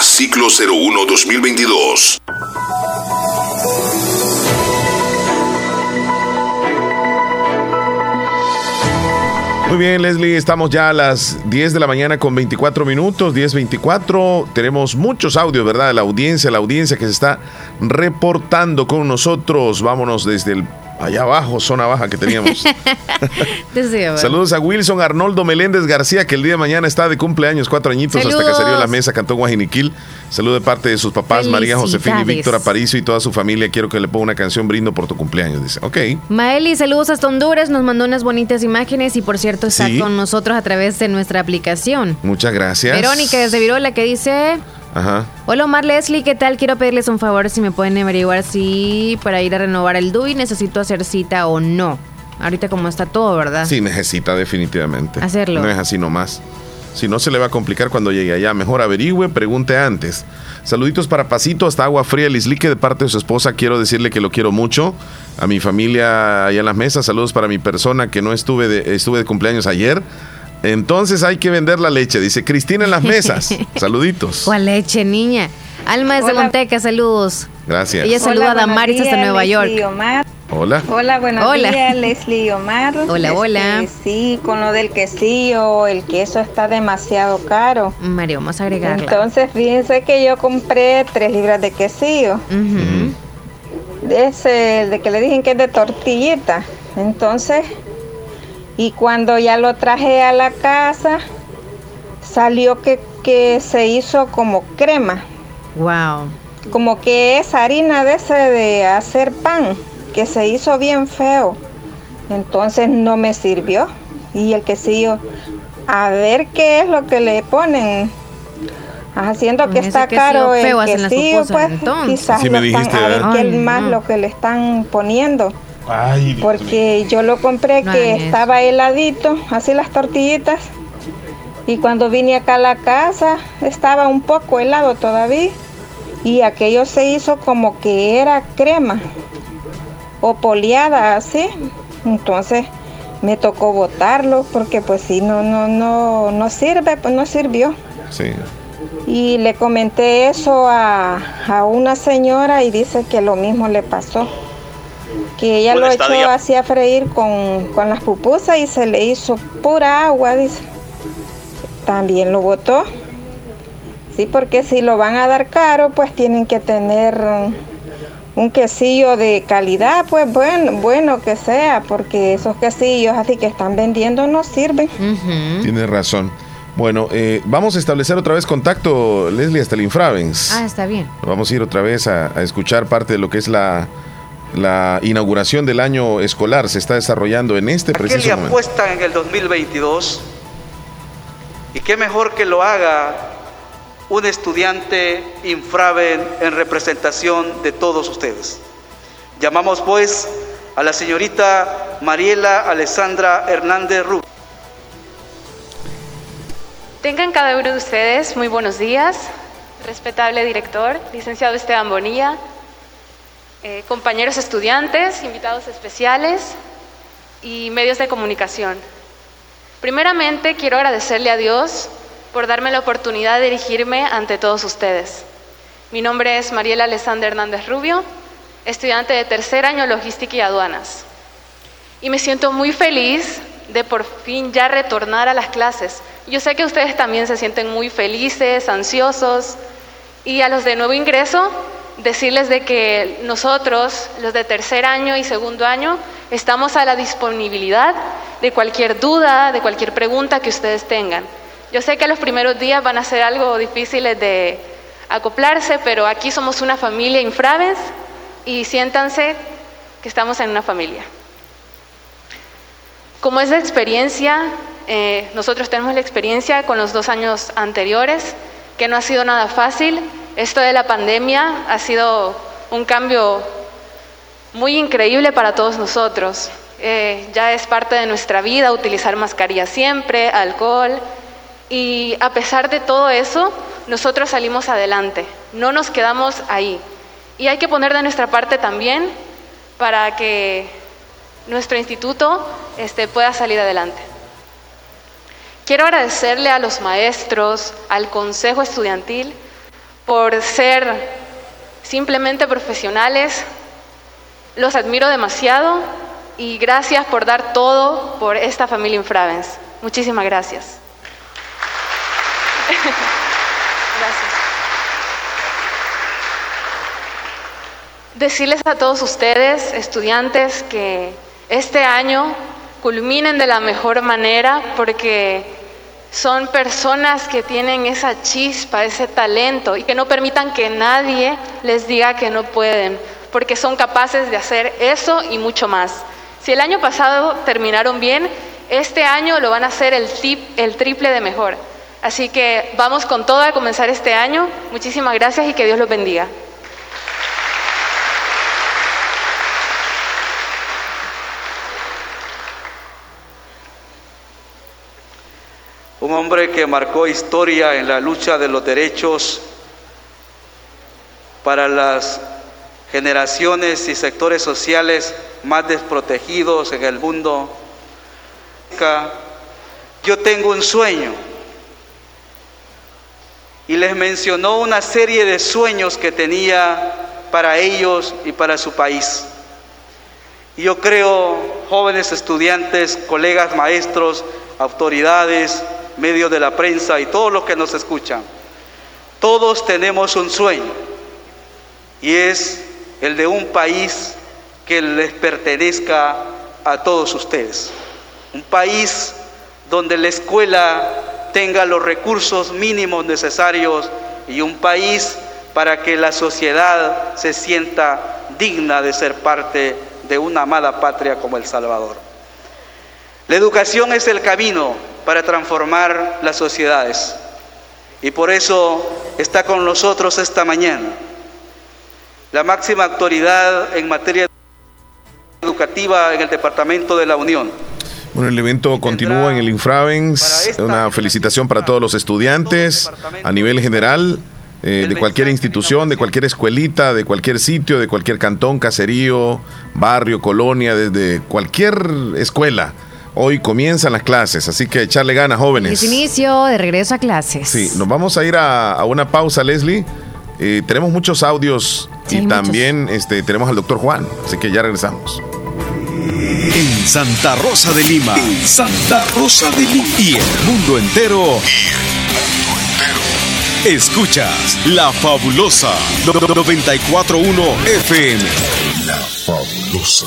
ciclo 01-2022. Muy bien, Leslie, estamos ya a las 10 de la mañana con 24 minutos, 10.24. Tenemos muchos audios, ¿verdad? La audiencia, la audiencia que se está reportando con nosotros. Vámonos desde el allá abajo, zona baja que teníamos. Saludos a Wilson Arnoldo Meléndez García, que el día de mañana está de cumpleaños, cuatro añitos, hasta que salió la mesa, cantó Guajiniquil. Salud de parte de sus papás, María Josefina y Víctor Aparicio y toda su familia. Quiero que le ponga una canción brindo por tu cumpleaños, dice. Ok. Maeli, saludos hasta Honduras, nos mandó unas bonitas imágenes y por cierto está con nosotros a través de nuestra aplicación. Muchas gracias. Verónica desde Virola que dice... Ajá. Hola Omar Leslie, ¿qué tal? Quiero pedirles un favor si me pueden averiguar si para ir a renovar el DUI necesito hacer cita o no. Ahorita como está todo, ¿verdad? Sí, necesita definitivamente. Hacerlo. No es así nomás. Si no se le va a complicar cuando llegue allá. Mejor averigüe, pregunte antes. Saluditos para Pasito, hasta Agua Fría, Lislique, de parte de su esposa. Quiero decirle que lo quiero mucho. A mi familia allá en las mesas. Saludos para mi persona que no estuve de, estuve de cumpleaños ayer. Entonces hay que vender la leche, dice Cristina en las mesas. Saluditos. ¿Cuál leche, niña? Alma es de Monteca, saludos. Gracias. Ella saluda a Damaris hasta Nueva York. Hola. Hola, buenos Hola. días, Leslie y Omar. Hola, hola. Este, sí, con lo del quesillo, el queso está demasiado caro. Mario, vamos a agregarla. Entonces, fíjense que yo compré tres libras de quesillo. De ese, de que le dije que es de tortillita. Entonces, y cuando ya lo traje a la casa, salió que, que se hizo como crema. Wow. Como que es harina de ese de hacer pan, que se hizo bien feo. Entonces no me sirvió. Y el quesillo, a ver qué es lo que le ponen. Haciendo que está quesillo caro el quesillo, pues entonces. quizás están- a ver qué Ay, más no. lo que le están poniendo. Ay, Dios Porque yo lo compré No que estaba heladito, así las tortillitas. Y cuando vine acá a la casa, estaba un poco helado todavía. Y aquello se hizo como que era crema o poliada así. Entonces me tocó botarlo porque pues sí, no, no, no, no sirve, pues no sirvió. Sí. Y le comenté eso a, a una señora y dice que lo mismo le pasó. Que ella lo echó así a freír con, con las pupusas y se le hizo pura agua, dice. También lo botó. Sí, porque si lo van a dar caro, pues tienen que tener un quesillo de calidad, pues bueno, bueno que sea, porque esos quesillos así que están vendiendo no sirven. Tienes razón. Bueno, eh, vamos a establecer otra vez contacto, Leslie, hasta el Infravens. Ah, está bien. Vamos a ir otra vez a, a escuchar parte de lo que es la, la inauguración del año escolar. Se está desarrollando en este ¿A qué le preciso momento. apuestan en el 2022? Y qué mejor que lo haga un estudiante infraven en representación de todos ustedes. Llamamos pues a la señorita Mariela Alessandra Hernández Rubio. Tengan cada uno de ustedes muy buenos días, respetable director, licenciado Esteban Bonilla, eh, compañeros estudiantes, invitados especiales y medios de comunicación. Primeramente quiero agradecerle a Dios por darme la oportunidad de dirigirme ante todos ustedes. Mi nombre es Mariela Alessandra Hernández Rubio, estudiante de tercer año Logística y Aduanas. Y me siento muy feliz de por fin ya retornar a las clases. Yo sé que ustedes también se sienten muy felices, ansiosos. Y a los de nuevo ingreso, decirles de que nosotros, los de tercer año y segundo año, estamos a la disponibilidad de cualquier duda, de cualquier pregunta que ustedes tengan. Yo sé que los primeros días van a ser algo difíciles de acoplarse, pero aquí somos una familia infraves y siéntanse que estamos en una familia. Como es de experiencia, eh, nosotros tenemos la experiencia con los dos años anteriores, que no ha sido nada fácil. Esto de la pandemia ha sido un cambio muy increíble para todos nosotros. Eh, ya es parte de nuestra vida utilizar mascarilla siempre, alcohol. Y a pesar de todo eso, nosotros salimos adelante, no nos quedamos ahí. Y hay que poner de nuestra parte también para que nuestro instituto este, pueda salir adelante. Quiero agradecerle a los maestros, al consejo estudiantil, por ser simplemente profesionales. Los admiro demasiado y gracias por dar todo por esta familia Infravens. Muchísimas gracias. Gracias. Decirles a todos ustedes, estudiantes, que este año culminen de la mejor manera porque son personas que tienen esa chispa, ese talento y que no permitan que nadie les diga que no pueden, porque son capaces de hacer eso y mucho más. Si el año pasado terminaron bien, este año lo van a hacer el, tip, el triple de mejor. Así que vamos con todo a comenzar este año. Muchísimas gracias y que Dios los bendiga. Un hombre que marcó historia en la lucha de los derechos para las generaciones y sectores sociales más desprotegidos en el mundo. Yo tengo un sueño y les mencionó una serie de sueños que tenía para ellos y para su país. Yo creo, jóvenes estudiantes, colegas maestros, autoridades, medios de la prensa y todos los que nos escuchan, todos tenemos un sueño y es el de un país que les pertenezca a todos ustedes. Un país donde la escuela tenga los recursos mínimos necesarios y un país para que la sociedad se sienta digna de ser parte de una amada patria como El Salvador. La educación es el camino para transformar las sociedades y por eso está con nosotros esta mañana la máxima autoridad en materia educativa en el Departamento de la Unión. Bueno, el evento continúa en el Infravens. Una felicitación para todos los estudiantes a nivel general. Eh, de cualquier institución, de cualquier escuelita, de cualquier sitio, de cualquier cantón, caserío, barrio, colonia, desde cualquier escuela. Hoy comienzan las clases, así que echarle ganas, jóvenes. Es inicio de regreso a clases. Sí, nos vamos a ir a, a una pausa, Leslie. Eh, tenemos muchos audios y también este, tenemos al doctor Juan, así que ya regresamos. En Santa Rosa de Lima. En Santa Rosa de Lima. Y el mundo entero. Y el mundo entero. Escuchas La Fabulosa 941 FM. La Fabulosa.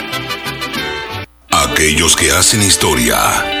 Aquellos que hacen historia,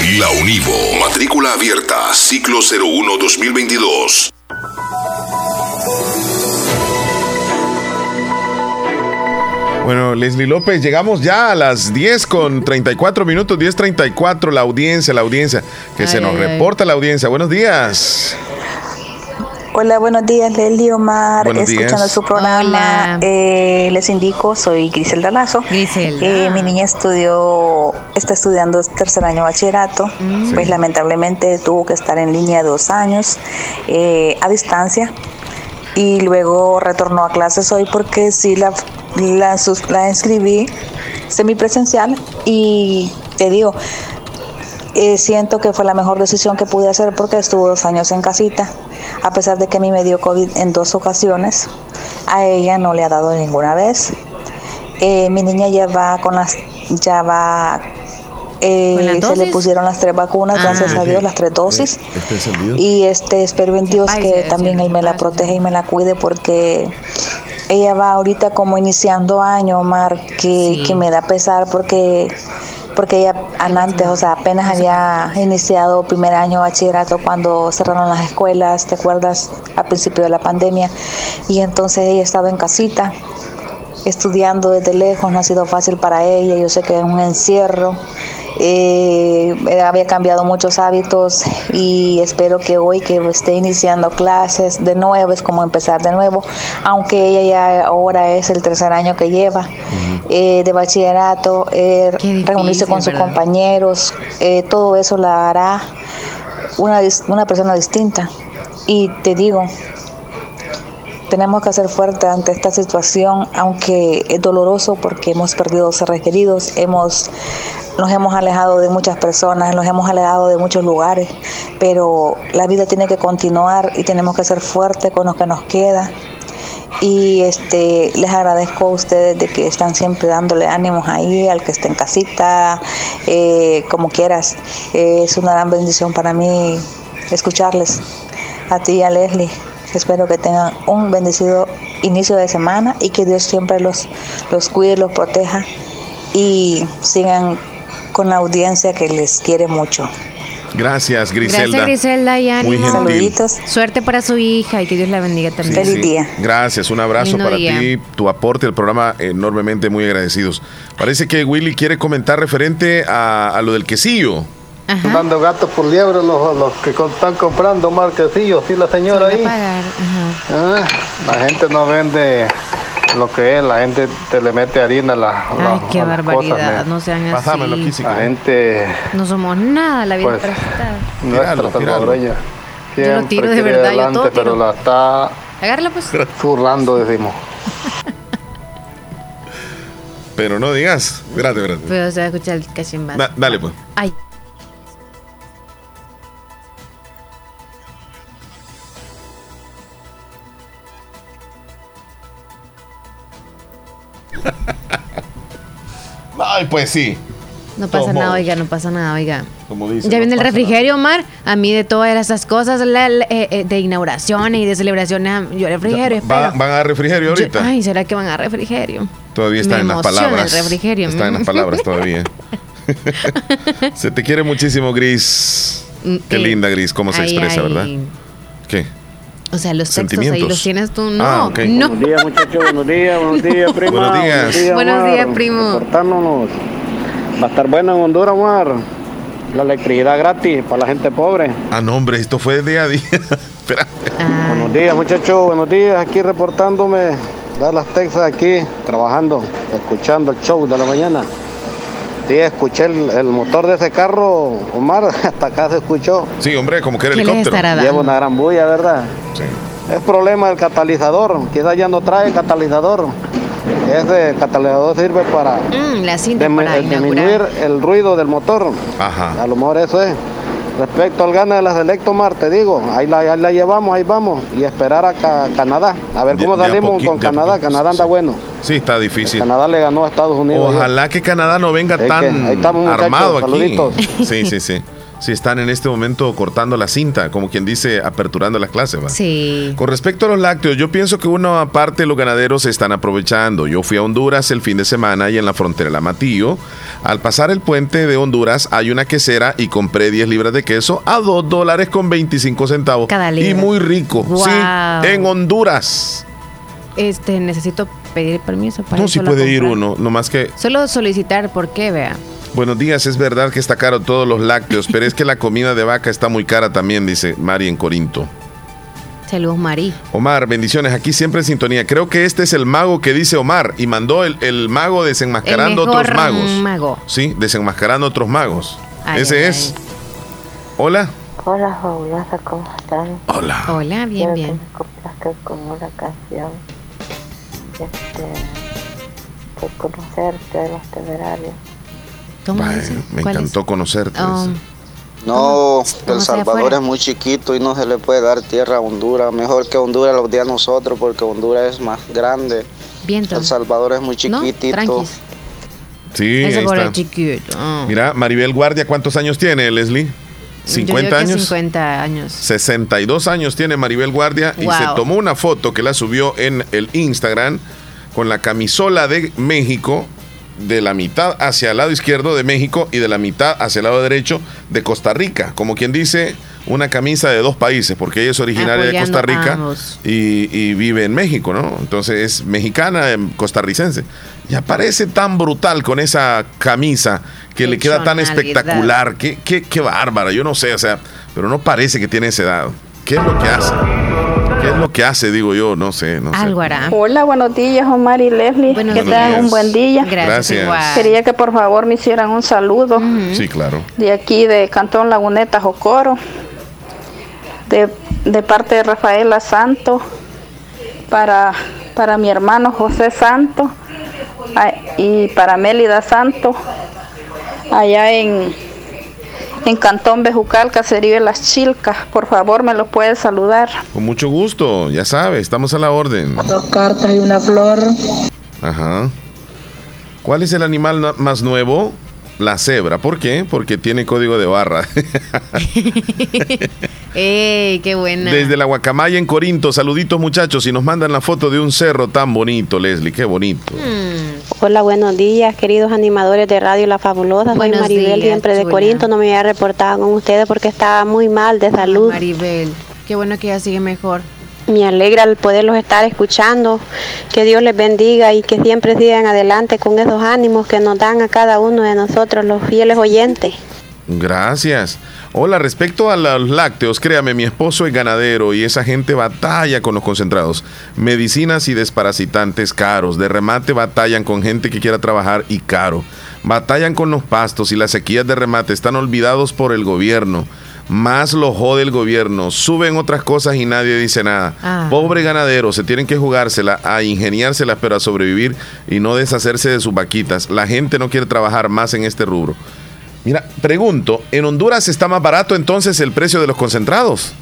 la Univo. Matrícula abierta, ciclo 01-2022. Bueno, Leslie López, llegamos ya a las 10 con 34 minutos, 10.34, la audiencia, la audiencia, que se nos ay, ay. reporta la audiencia. Buenos días. Hola, buenos días, Leslie Omar, Buenos escuchando días. su programa. Eh, les indico, soy Griselda Lazo. Eh, mi niña estudió, está estudiando tercer año bachillerato, pues lamentablemente tuvo que estar en línea dos años eh, a distancia y luego retornó a clases hoy porque sí la, la, sus- la inscribí semipresencial y te digo, eh, siento que fue la mejor decisión que pude hacer porque estuvo dos años en casita. A pesar de que a mí me dio COVID en dos ocasiones, a ella no le ha dado ninguna vez. Eh, mi niña ya va con las, ya va, eh, ¿Con las se le pusieron las tres vacunas, Ah. gracias a Dios, las tres dosis. Este Y este espero en Dios que también Él me la proteja y me la cuide porque ella va ahorita como iniciando año, Omar, que, que me da pesar porque porque ella antes, o sea, apenas había iniciado primer año bachillerato cuando cerraron las escuelas, ¿te acuerdas? Al principio de la pandemia. Y entonces ella estaba en casita, estudiando desde lejos, no ha sido fácil para ella, yo sé que es un encierro, eh, había cambiado muchos hábitos y espero que hoy que esté iniciando clases de nuevo es como empezar de nuevo, aunque ella ya ahora es el tercer año que lleva eh, de bachillerato, eh, reunirse con sus compañeros, eh, todo eso la hará una, una persona distinta. Y te digo, tenemos que ser fuertes ante esta situación, aunque es doloroso porque hemos perdido seres queridos, hemos nos hemos alejado de muchas personas, nos hemos alejado de muchos lugares, pero la vida tiene que continuar y tenemos que ser fuertes con lo que nos queda. Y este les agradezco a ustedes de que están siempre dándole ánimos ahí, al que esté en casita, eh, como quieras. es una gran bendición para mí escucharles. A ti y a Leslie. Espero que tengan un bendecido inicio de semana y que Dios siempre los, los cuide, los proteja y sigan con la audiencia que les quiere mucho. Gracias, Griselda. Gracias, Griselda y Muy gentil. Saluditos. Suerte para su hija y que Dios la bendiga también. Feliz día. Gracias, un abrazo Lindo para día. ti, tu aporte al programa, enormemente muy agradecidos. Parece que Willy quiere comentar referente a, a lo del quesillo. Dando gato por liebre los, los que están comprando marquecillos, sí, la señora ahí. Ah, la gente no vende lo que es, la gente te le mete harina a la, Ay, la- qué a barbaridad, cosas, no sean así. Pásamelo si La gente No somos nada, la vida Pues, prestada. nuestra salvadoreña Yo lo tiro de verdad, yo todo tiro. pero la está Agárrala pues. zurrando, decimos. Pero no digas. Espérate, espérate. Pero se va a escuchar el cachimbazo. Da- dale, pues. Ay. Ay, pues sí. No pasa Todos nada, modos. oiga, no pasa nada, oiga. Como dice. Ya no viene el refrigerio, Omar. A mí de todas esas cosas la- la- eh, eh, de inauguraciones y de celebraciones, yo refrigerio. Va-. ¿Van a refrigerio Yo- ahorita? ay, ¿será que van a refrigerio? Todavía está me en las emociona el palabras. refrigerio. Está en las palabras todavía. se te quiere muchísimo, Gris. Mm, Qué eh, linda, Gris, cómo se ay, expresa, ay. ¿verdad? ¿Qué? O sea, los textos ahí los tienes tú. No, Ah, no. Buenos días, muchachos. Buenos días, buenos días, prima. Buenos días. Buenos Omar. días, primo. Reportándonos. Va a estar bueno en Honduras, Omar. La electricidad gratis para la gente pobre. Ah, no, hombre, esto fue de día a día. Espera. Buenos días, muchachos. Buenos días. Aquí reportándome. Dallas, Texas, aquí trabajando, escuchando el show de la mañana. Sí, escuché el, el motor de ese carro, Omar. Hasta acá se escuchó. Sí, hombre, como que era ¿Qué les helicóptero. Lleva una gran bulla, ¿verdad? Sí. Es problema del catalizador. Quizás ya no trae catalizador. Ese catalizador sirve para Mm, la cinta para disminuir el ruido del motor. Ajá. A lo mejor eso es. Respecto al gana de las Electomar, te digo, ahí la, ahí la llevamos, ahí vamos. Y esperar a Ca- Canadá. A ver cómo de salimos con Canadá. Canadá anda bueno. Sí, está difícil. Canadá le ganó a Estados Unidos. Ojalá que Canadá no venga Es que tan ahí estamos, muchachos, armado aquí. saluditos. Sí, sí, sí. Sí, están en este momento cortando la cinta, como quien dice, aperturando las clases. ¿va? Sí. Con respecto a los lácteos, yo pienso que una parte los ganaderos se están aprovechando. Yo fui a Honduras el fin de semana y en la frontera de La Matillo. Al pasar el puente de Honduras hay una quesera y compré 10 libras de queso a 2 dólares con 25 centavos. Cada libra. Y muy rico. Guau. Sí, en Honduras. Este, necesito pedir permiso para No, si puede ir uno, nomás que Solo solicitar, ¿por qué? Vea. Buenos días, es verdad que está caro todos los lácteos, pero es que la comida de vaca está muy cara también, dice Mari en Corinto. Saludos, Marí. Omar, bendiciones, aquí siempre en sintonía. Creo que este es el mago que dice Omar y mandó el, el mago desenmascarando El mejor otros magos. mago. Sí, desenmascarando otros magos. Ay, Ese ay, es. Hola. Hola, fabulosa, ¿cómo están? Hola. Hola, bien, Quiero bien. que me con una canción este, conocerte de los temerarios. ¿Cómo Ay, dice? me ¿Cuál es? encantó conocerte. Oh. No, ¿Cómo El Salvador es muy chiquito y no se le puede dar tierra a Honduras. Mejor que Honduras lo dé a nosotros porque Honduras es más grande. viento. El Salvador es muy ¿No? chiquitito. Tranquis. Sí, Ese ahí por está. el chiquito. Ah. Mira, Maribel Guardia, ¿cuántos años tiene, Leslie? 50 años. 50 años. 62 años tiene Maribel Guardia y se tomó una foto que la subió en el Instagram con la camisola de México de la mitad hacia el lado izquierdo de México y de la mitad hacia el lado derecho de Costa Rica. Como quien dice, una camisa de dos países, porque ella es originaria de Costa Rica y, vive en México, ¿no? Entonces es mexicana, em, costarricense. Ya parece tan brutal con esa camisa que le queda tan espectacular. Qué, qué, qué bárbara, yo no sé, o sea, pero no parece que tiene esa edad. ¿Qué es lo que hace? ¿Qué es lo que hace, digo yo? No sé, no Algo hará. Hola, buenos días, Omar y Leslie. que tengan un buen día. Gracias. Quería que por favor me hicieran un saludo. Sí, claro. De aquí, de Cantón Laguneta, Jocoro. De, de parte de Rafaela Santo. Para, para mi hermano José Santo. Y para Mélida Santo. Allá en en Cantón Bejucal, Caserío de las Chilcas. Por favor, me lo puede saludar. Con mucho gusto, ya sabe, estamos a la orden. Dos cartas y una flor. Ajá. ¿Cuál es el animal más nuevo? La cebra. ¿Por qué? Porque tiene código de barra. ¡Ey, qué buena! Desde la Guacamaya en Corinto, saluditos muchachos y nos mandan la foto de un cerro tan bonito, Leslie, qué bonito. Hmm. Hola, buenos días, queridos animadores de Radio La Fabulosa. Soy Maribel, siempre de Corinto. No me había reportado con ustedes porque estaba muy mal de salud. Maribel, qué bueno que ya sigue mejor. Me alegra el poderlos estar escuchando. Que Dios les bendiga y que siempre sigan adelante con esos ánimos que nos dan a cada uno de nosotros, los fieles oyentes. Gracias. Hola, respecto a los lácteos, créame, mi esposo es ganadero y esa gente batalla con los concentrados. Medicinas y desparasitantes caros. De remate batallan con gente que quiera trabajar y caro. Batallan con los pastos y las sequías de remate están olvidados por el gobierno. Más lo jode el gobierno. Suben otras cosas y nadie dice nada. Ah. Pobre ganadero, se tienen que jugársela, a ingeniárselas, pero a sobrevivir y no deshacerse de sus vaquitas. La gente no quiere trabajar más en este rubro. Mira, pregunto, ¿en Honduras está más barato entonces el precio de los concentrados?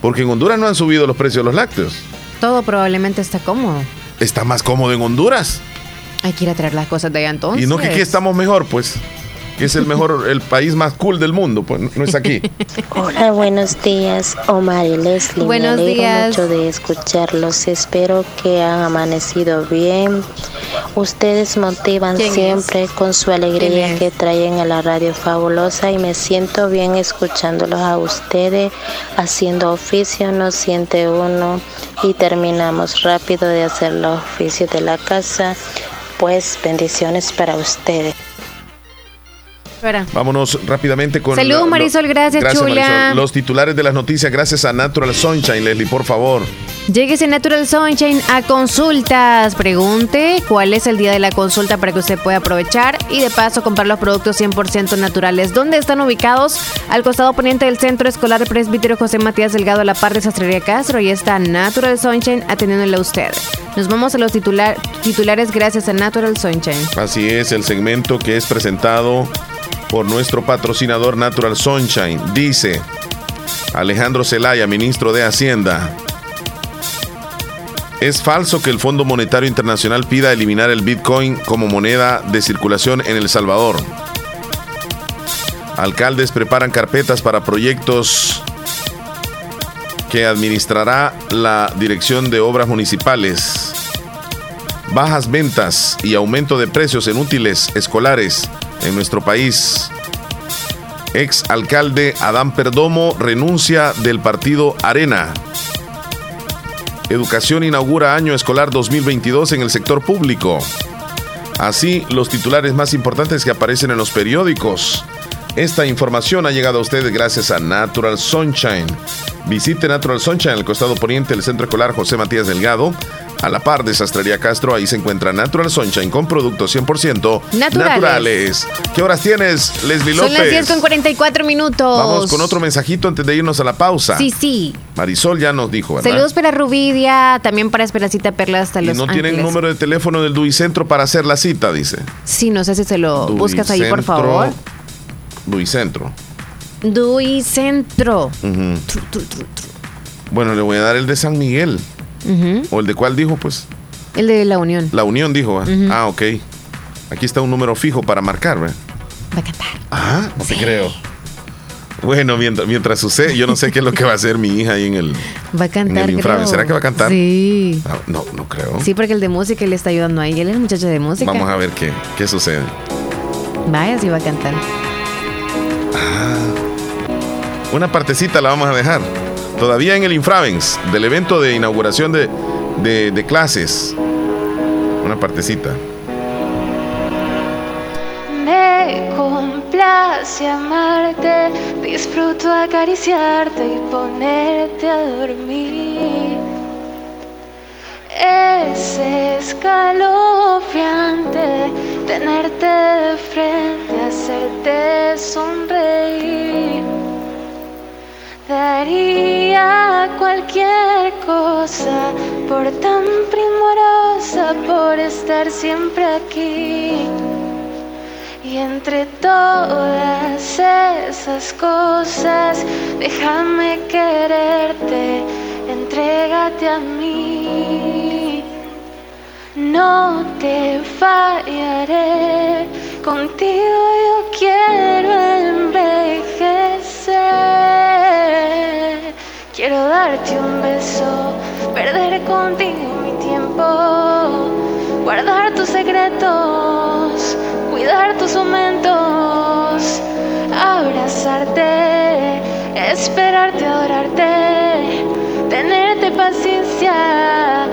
Porque en Honduras no han subido los precios de los lácteos. Todo probablemente está cómodo. ¿Está más cómodo en Honduras? Hay que ir a traer las cosas de allá entonces. Y no que aquí estamos mejor, pues que es el mejor, el país más cool del mundo, pues no es aquí. Hola, buenos días, Omar y Leslie. Buenos Me días. mucho de escucharlos. Espero que han amanecido bien. Ustedes motivan siempre con su alegría que traen a la radio fabulosa y me siento bien escuchándolos a ustedes haciendo oficio, no siente uno y terminamos rápido de hacer los oficios de la casa. Pues bendiciones para ustedes. Vámonos rápidamente con. Salud, Marisol, gracias, chula. Los titulares de las noticias, gracias a Natural Sunshine, Leslie, por favor. Lléguese Natural Sunshine a consultas. Pregunte cuál es el día de la consulta para que usted pueda aprovechar y de paso comprar los productos 100% naturales. ¿Dónde están ubicados? Al costado poniente del Centro Escolar Presbítero José Matías Delgado, a la par de Sastrería Castro. Y está Natural Sunshine atendiéndole a usted. Nos vamos a los titulares gracias a Natural Sunshine. Así es, el segmento que es presentado por nuestro patrocinador Natural Sunshine. Dice Alejandro Zelaya, ministro de Hacienda. Es falso que el Fondo Monetario Internacional pida eliminar el Bitcoin como moneda de circulación en El Salvador. Alcaldes preparan carpetas para proyectos que administrará la Dirección de Obras Municipales. Bajas ventas y aumento de precios en útiles escolares en nuestro país. Ex alcalde Adán Perdomo renuncia del partido Arena. Educación inaugura año escolar 2022 en el sector público. Así, los titulares más importantes que aparecen en los periódicos. Esta información ha llegado a ustedes gracias a Natural Sunshine. Visite Natural Sunshine al costado poniente del Centro Escolar José Matías Delgado a la par de Sastrería Castro, ahí se encuentra Natural Sunshine con productos 100% naturales. ¿Qué horas tienes, Leslie López? Son las 10 con 44 minutos. Vamos con otro mensajito antes de irnos a la pausa. Sí, sí. Marisol ya nos dijo, ¿verdad? Saludos para Rubidia, también para Esperacita Perla hasta y Los no tienen número de teléfono del Duicentro para hacer la cita, dice. Sí, no sé si se lo buscas ahí, por favor. Duicentro. Duicentro. Bueno, le voy a dar el de San Miguel. ¿O el de cuál dijo, pues? El de la Unión. La Unión dijo. Ah, ok. Aquí está un número fijo para marcar, ¿verdad? Va a cantar. Ah, no te creo. Bueno, mientras, mientras, sucede, yo no sé qué es lo que va a hacer mi hija ahí en el. Va a cantar. ¿Será que va a cantar? Sí. Ah, no, no, creo. Sí, porque el de música le está ayudando ahí. Él es el muchacho de música. Vamos a ver qué, qué sucede. Vaya, sí va a cantar. Ah, una partecita la vamos a dejar. Todavía en el Infravens, del evento de inauguración de, de, de clases. Una partecita. Me complace amarte, disfruto acariciarte y ponerte a dormir. Es escalofriante tenerte de frente, hacerte sonreír. Daría cualquier cosa por tan primorosa, por estar siempre aquí. Y entre todas esas cosas, déjame quererte, entrégate a mí. No te fallaré, contigo yo quiero envejecer. Quiero darte un beso, perder contigo mi tiempo, guardar tus secretos cuidar tus momentos, abrazarte, esperarte, adorarte, tenerte paciencia.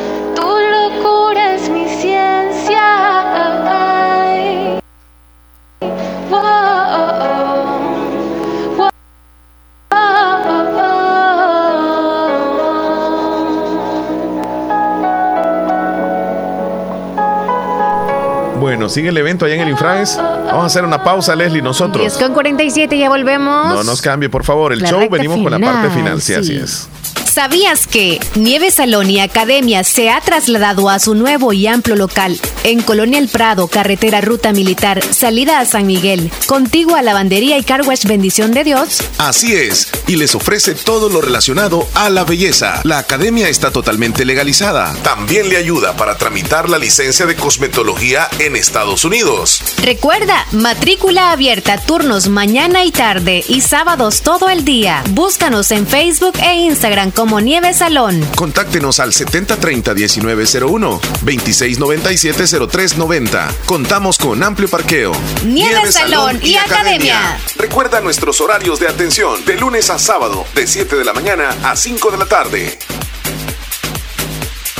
Bueno, sigue el evento allá en el Infraes. Vamos a hacer una pausa, Leslie, nosotros. 10 con 47, ya volvemos. No nos cambie, por favor. El show, venimos con la parte final, sí, así es. ¿Sabías que Nieve Salón y Academia se ha trasladado a su nuevo y amplio local en Colonia El Prado, carretera Ruta Militar, salida a San Miguel, contigo a Lavandería y Carwash Bendición de Dios? Así es, y les ofrece todo lo relacionado a la belleza. La academia está totalmente legalizada. También le ayuda para tramitar la licencia de cosmetología en Estados Unidos. Recuerda, matrícula abierta, turnos mañana y tarde y sábados todo el día. Búscanos en Facebook e Instagram como Nieve Salón. Contáctenos al 7030-1901, 2697-0390. Contamos con amplio parqueo. Nieve, Salón, y, Academia. Recuerda nuestros horarios de atención de lunes a sábado, de 7 de la mañana a 5 de la tarde.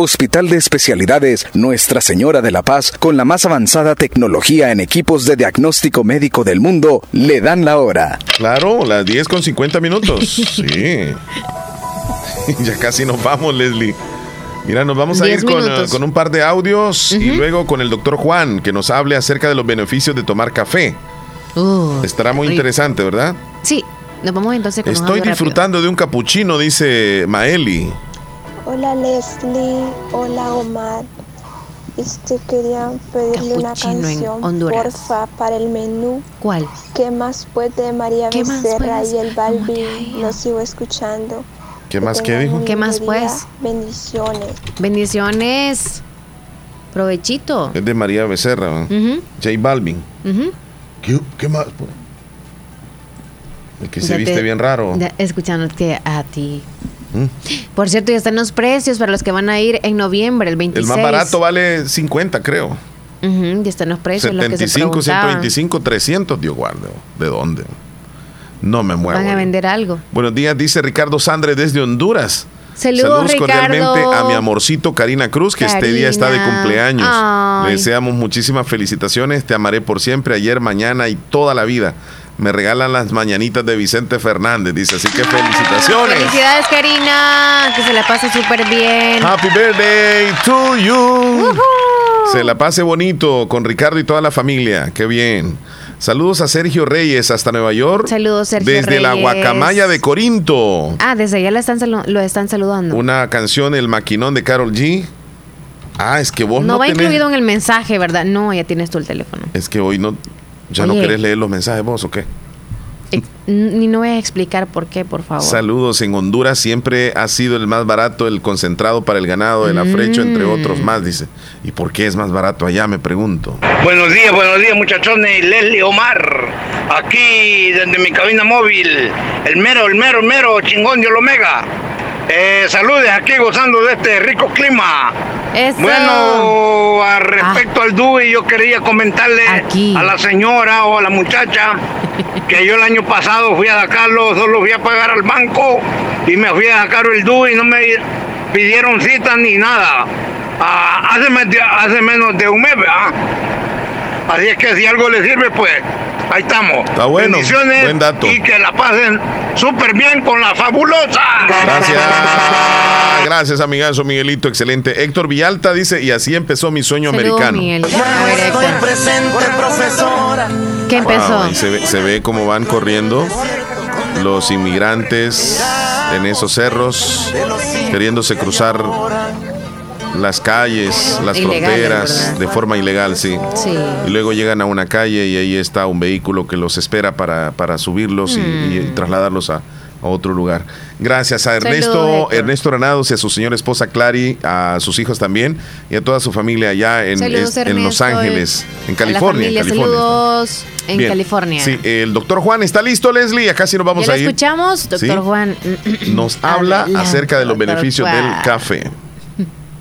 Hospital de Especialidades Nuestra Señora de la Paz, con la más avanzada tecnología en equipos de diagnóstico médico del mundo, le dan la hora. Claro, las 10 con 50 minutos. Sí. ya casi nos vamos, Leslie. Mira, nos vamos a ir con, uh, con, un par de audios y luego con el doctor Juan, que nos hable acerca de los beneficios de tomar café. Uh, Estará muy rico. interesante, ¿verdad? Sí, nos vamos entonces con Estoy disfrutando de un capuchino, dice Maeli. Hola Leslie, hola Omar. Este quería pedirle una canción, porfa, para el menú. ¿Cuál? ¿Qué más puede María Becerra y el Balbi? Lo sigo escuchando. ¿Qué más qué dijo? ¿Qué más pues? Bendiciones. Bendiciones. Provechito. Es de María Becerra. J Balvin. ¿Qué, más? Pues? El que se viste bien raro. Escuchándote a ti. ¿Mm? Por cierto, ya están los precios para los que van a ir en noviembre, el 26. El más barato vale 50, creo. ya están los precios. 75, lo 125, 300, Dios guarde. ¿De dónde? No me muevo. Van a vender algo. Buenos días, dice Ricardo Sandre desde Honduras. Saludos, cordialmente a mi amorcito Karina Cruz, que este día está de cumpleaños. Le deseamos muchísimas felicitaciones. Te amaré por siempre, ayer, mañana y toda la vida. Me regalan las mañanitas de Vicente Fernández, dice. Así que felicitaciones. Felicidades, Karina. Que se la pase súper bien. Happy birthday to you. Se la pase bonito con Ricardo y toda la familia. Qué bien. Saludos a Sergio Reyes hasta Nueva York. Saludos, Sergio Desde la Guacamaya de Corinto. Ah, desde allá lo están, lo están saludando. Una canción, El Maquinón de Carol G. Ah, es que vos no. No va incluido en el mensaje, ¿verdad? No, ya tienes tú el teléfono. Es que hoy no. ¿Ya no querés leer los mensajes vos o qué? Ni no voy a explicar por qué, por favor. Saludos. En Honduras siempre ha sido el más barato el concentrado para el ganado, el afrecho, entre mm. otros más, dice. ¿Y por qué es más barato allá? Me pregunto. Buenos días, buenos días, muchachones. Leslie Omar, aquí desde mi cabina móvil. El mero, el mero, el mero chingón de Omega. Eh, saludes aquí gozando de este rico clima. Bueno, respecto ah. al DUI, yo quería comentarle a la señora o a la muchacha que yo el año pasado fui a sacarlo, solo fui a pagar al banco y me fui a sacar el DUI y no me pidieron cita ni nada. Ah, hace, hace, menos de un mes, ¿verdad? Así es que si algo le sirve, pues ahí estamos. Está bueno. Bendiciones Buen dato. Y que la pasen súper bien con la fabulosa. Gracias. Gracias, amigazo Miguelito. Excelente. Héctor Villalta dice, y así empezó mi sueño americano. ¿Qué empezó? se, ve, se ve cómo van corriendo los inmigrantes en esos cerros, queriéndose cruzar las calles, las fronteras de forma ilegal, sí. Y luego llegan a una calle y ahí está un vehículo que los espera para, para subirlos y, mm. trasladarlos a, otro lugar. Gracias a Ernesto, Ernesto Granados y a su señora esposa Clary, a sus hijos también y a toda su familia allá en, en Los Ángeles, en California. Saludos en California. Sí, el doctor Juan está listo, Leslie. Acá sí nos vamos a ir. escuchamos, doctor Juan. Nos habla acerca de los beneficios del café.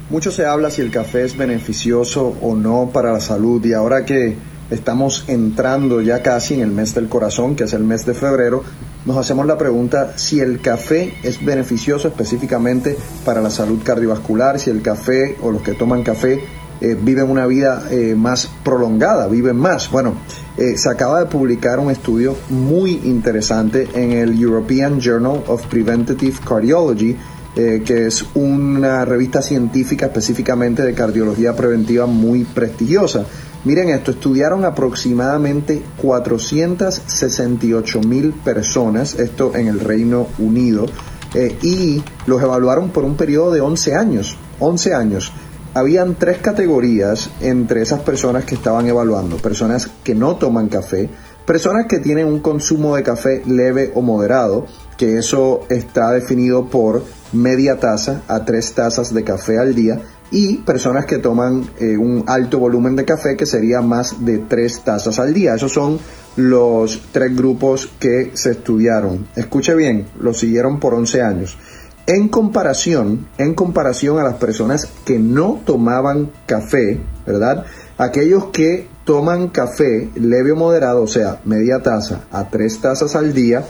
Mucho se habla si el café es beneficioso o no para la salud y ahora que estamos entrando ya casi en el mes del corazón, que es el mes de febrero, nos hacemos la pregunta si el café es beneficioso específicamente para la salud cardiovascular, si el café o los que toman café eh, viven una vida eh, más prolongada, viven más. Bueno, eh, se acaba de publicar un estudio muy interesante en el European Journal of Preventative Cardiology, eh, que es una revista científica específicamente de cardiología preventiva muy prestigiosa. Miren esto, estudiaron aproximadamente 468 mil personas, esto en el Reino Unido, eh, y los evaluaron por un periodo de 11 años. 11 años. Habían tres categorías entre esas personas que estaban evaluando. Personas que no toman café, personas que tienen un consumo de café leve o moderado, que eso está definido por media taza a tres tazas de café al día y personas que toman eh, un alto volumen de café que sería más de tres tazas al día. Esos son los tres grupos que se estudiaron. Escuche bien, lo siguieron por 11 años. En comparación, en comparación a las personas que no tomaban café, ¿verdad? Aquellos que toman café leve o moderado, o sea, media taza a tres tazas al día,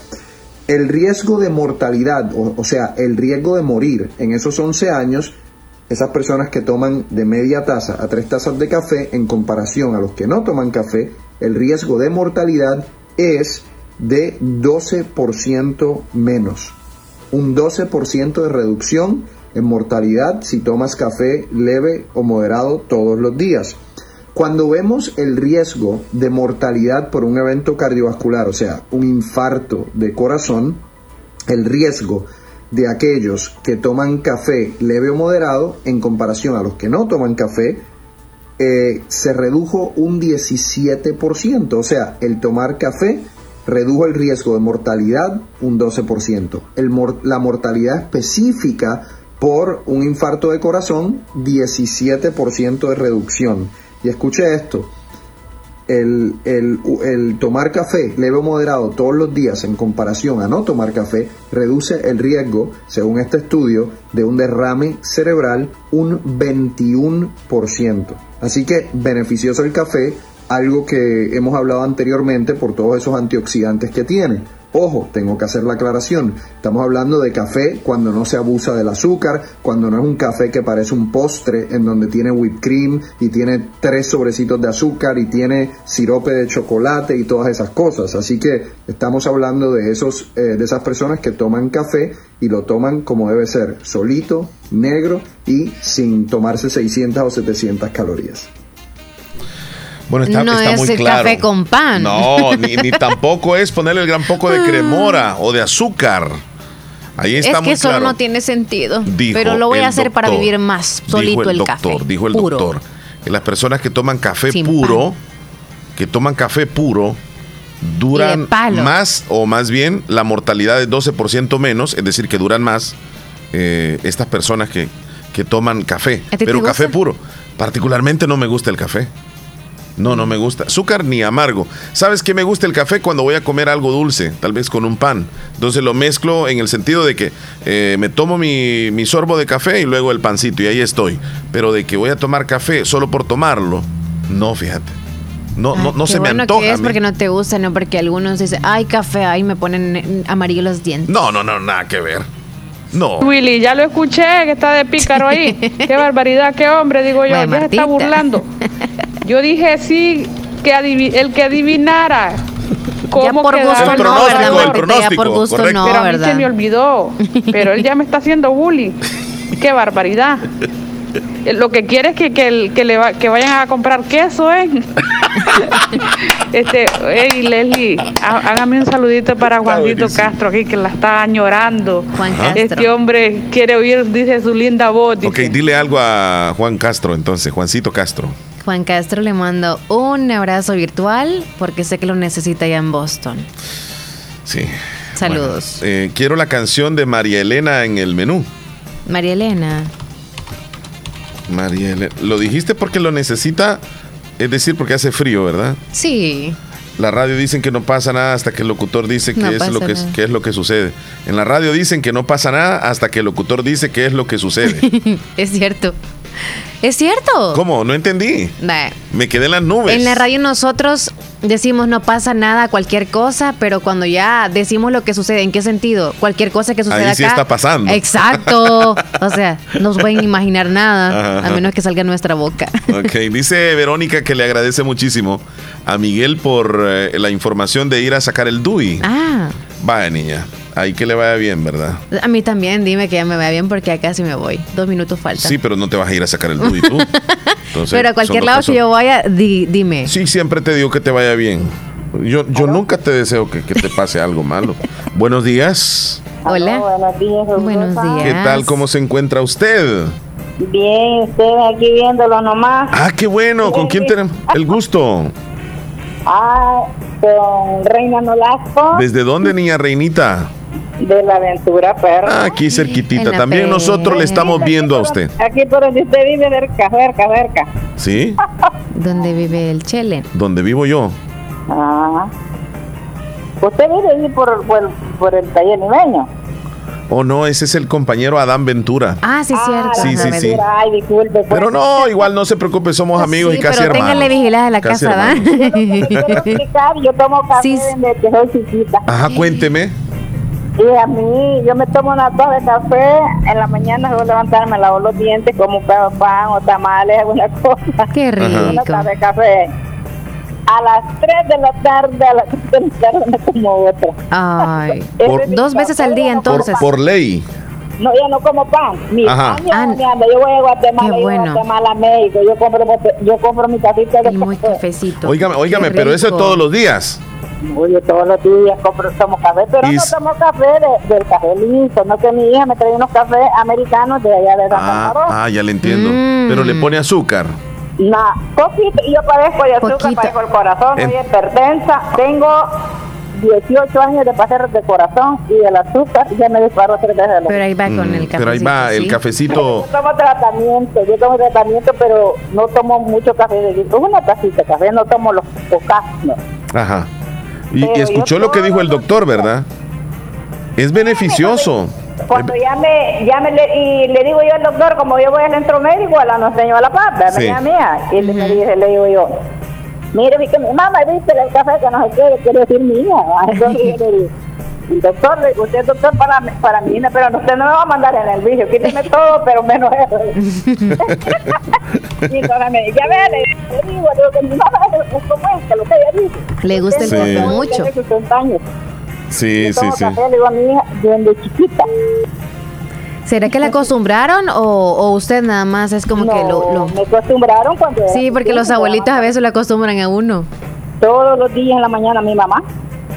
el riesgo de mortalidad, o, sea, el riesgo de morir en esos 11 años, esas personas que toman de media taza a tres tazas de café, en comparación a los que no toman café, el riesgo de mortalidad es de 12% menos. Un 12% de reducción en mortalidad si tomas café leve o moderado todos los días. Cuando vemos el riesgo de mortalidad por un evento cardiovascular, o sea, un infarto de corazón, el riesgo de aquellos que toman café leve o moderado en comparación a los que no toman café, eh, se redujo un 17%. O sea, el tomar café redujo el riesgo de mortalidad un 12%. El la mortalidad específica por un infarto de corazón, 17% de reducción. Y escuche esto, el, el, tomar café leve o moderado todos los días en comparación a no tomar café reduce el riesgo, según este estudio, de un derrame cerebral un 21%. Así que beneficioso el café, algo que hemos hablado anteriormente por todos esos antioxidantes que tiene. Ojo, tengo que hacer la aclaración. Estamos hablando de café cuando no se abusa del azúcar, cuando no es un café que parece un postre en donde tiene whipped cream y tiene tres sobrecitos de azúcar y tiene sirope de chocolate y todas esas cosas. Así que estamos hablando de esos eh, de esas personas que toman café y lo toman como debe ser, solito, negro y sin tomarse 600 o 700 calorías. Bueno, está, no es el café con pan. No, ni, tampoco es ponerle el gran poco de cremora o de azúcar. Ahí está es que eso no tiene sentido. pero lo voy a hacer para vivir más solito el, café. Dijo el doctor. Que las personas que toman café puro, que toman café puro, duran más o más bien la mortalidad es 12% menos, es decir, que duran más eh, estas personas que, que toman café. Pero café puro. Particularmente no me gusta el café. No, no me gusta. Azúcar ni amargo. ¿Sabes qué me gusta el café cuando voy a comer algo dulce? Tal vez con un pan. Entonces lo mezclo en el sentido de que eh, me tomo mi, sorbo de café y luego el pancito y ahí estoy. Pero de que voy a tomar café solo por tomarlo, no, fíjate. No, no, no se me antoja. Que es porque no te gusta, no porque algunos dicen, ay, café, ay, me ponen amarillo los dientes. No, no, no, nada que ver. No. Willy, ya lo escuché que está de pícaro ahí. qué barbaridad, qué hombre, digo yo. ya se está burlando. Yo dije sí, que el que adivinara. ¿Cómo por gusto no, ¿verdad? por gusto no, Pero a mí se me olvidó. Pero él ya me está haciendo bullying. Qué barbaridad. Eh, lo que quiere es que, que, que, le que vayan a comprar queso, ¿eh? este, hey, Leslie, hágame un saludito para Juanito Castro aquí, que la está añorando. Juan Castro. Este hombre quiere oír, dice su linda voz. Ok, dile algo a Juan Castro entonces, Juancito Castro. Juan Castro le mando un abrazo virtual porque sé que lo necesita allá en Boston. Sí. Saludos. Eh, quiero la canción de María Elena en el menú. María Elena. María Elena. Lo dijiste porque lo necesita, es decir, porque hace frío, ¿verdad? Sí. La radio dicen que no pasa nada hasta que el locutor dice que, es lo que, que, es lo que sucede. En la radio dicen que no pasa nada hasta que el locutor dice que es lo que sucede. es cierto. ¿Es cierto? ¿Cómo? No entendí. Me quedé en las nubes. En la radio nosotros decimos no pasa nada, cualquier cosa, pero cuando ya decimos lo que sucede, ¿en qué sentido? Cualquier cosa que suceda Ahí sí está pasando. Exacto. o sea, no pueden imaginar nada, a menos que salga nuestra boca. ok, dice Verónica que le agradece muchísimo a Miguel por eh, la información de ir a sacar el DUI. Ah. Vaya niña. Ahí que le vaya bien, ¿verdad? A mí también, dime que ya me vaya bien porque acá sí me voy. Dos minutos falta. Sí, pero no te vas a ir a sacar el tú. pero a cualquier lado que yo vaya, dime. Sí, siempre te digo que te vaya bien. Yo, yo nunca te deseo que, te pase algo malo. Buenos días. Hola. buenos días. Buenos días. ¿Qué tal? ¿Cómo se encuentra usted? Bien, usted aquí viéndolo nomás. Ah, qué bueno. ¿Con quién tenemos el gusto? Ah, con Reina Nolasco. ¿Desde dónde, niña Reinita? De la aventura, perro. Ah, aquí cerquitita. También nosotros le estamos viendo a usted. Aquí por donde usted vive, cerca, cerca, cerca. ¿Sí? ¿Dónde vive el Chele? ¿Dónde vivo yo? Ah. ¿Usted vive ahí por, por, por el taller nimeño? Oh, no, ese es el compañero Adán Ventura. Ah, sí, cierto. Sí, sí, sí. Ay, disculpe. Pues. Pero no, igual no se preocupe, somos amigos y casi pero hermanos. Ténganle vigilada a la casa, ¿verdad? yo tomo café sí. desde que soy chiquita. Ajá, cuénteme. Y a mí, yo me tomo una taza de café, en la mañana voy a levantarme, lavo los dientes, como un pan o tamales, alguna cosa. Qué rico. Una taza de café. A las 3 de la tarde, a las 3 de la tarde me como otra. Ay, dos veces al día entonces. Por, ley. No, ya no como pan. Mi Ajá. pan ah, Yo voy a Guatemala, yo a Guatemala, México. Yo compro, yo compro mi cafecito de muy cafecito. Óigame, óigame, pero eso es todos los días. Oye, todos los días compro, tomo café, pero no tomo café del café listo, no que mi hija me trae unos cafés americanos de allá de Santa ah, ah, ya le entiendo. Mm. Pero le pone azúcar. No, poquito, yo padezco de azúcar, padezco el corazón, soy hipertensa, tengo 18 años de pasar de corazón y el azúcar ya me disparó tres veces. Pero ahí va con el cafecito. Pero ahí va el cafecito. Yo tomo tratamiento, yo tomo tratamiento, pero no tomo mucho café de una tacita de café, no tomo los pocas, Ajá. Y, escuchó lo que dijo el doctor, ¿verdad? Es beneficioso. Cuando ya me, ya me le, y le digo yo al doctor, como yo voy al centro médico, a la no señor La Paz, sí. mía, y le, me dice, le digo yo, mire, mi mamá, viste el café que no se quiere, quiere decir mía. Entonces le digo, doctor, usted es doctor para, para mí, pero usted no me va a mandar en el vicio, quíteme todo, pero menos eso. y entonces me dice, ya ve, le digo, digo que mi mamá es como es, que lo que ella dice. Le gusta el café mucho. Sí, sí, sí. Café, le digo a mi hija, desde chiquita. ¿Será que le acostumbraron o, o, usted nada más es como que lo, lo... Me acostumbraron cuando... Sí, porque los abuelitos a veces lo acostumbran a uno. Todos los días en la mañana mi mamá.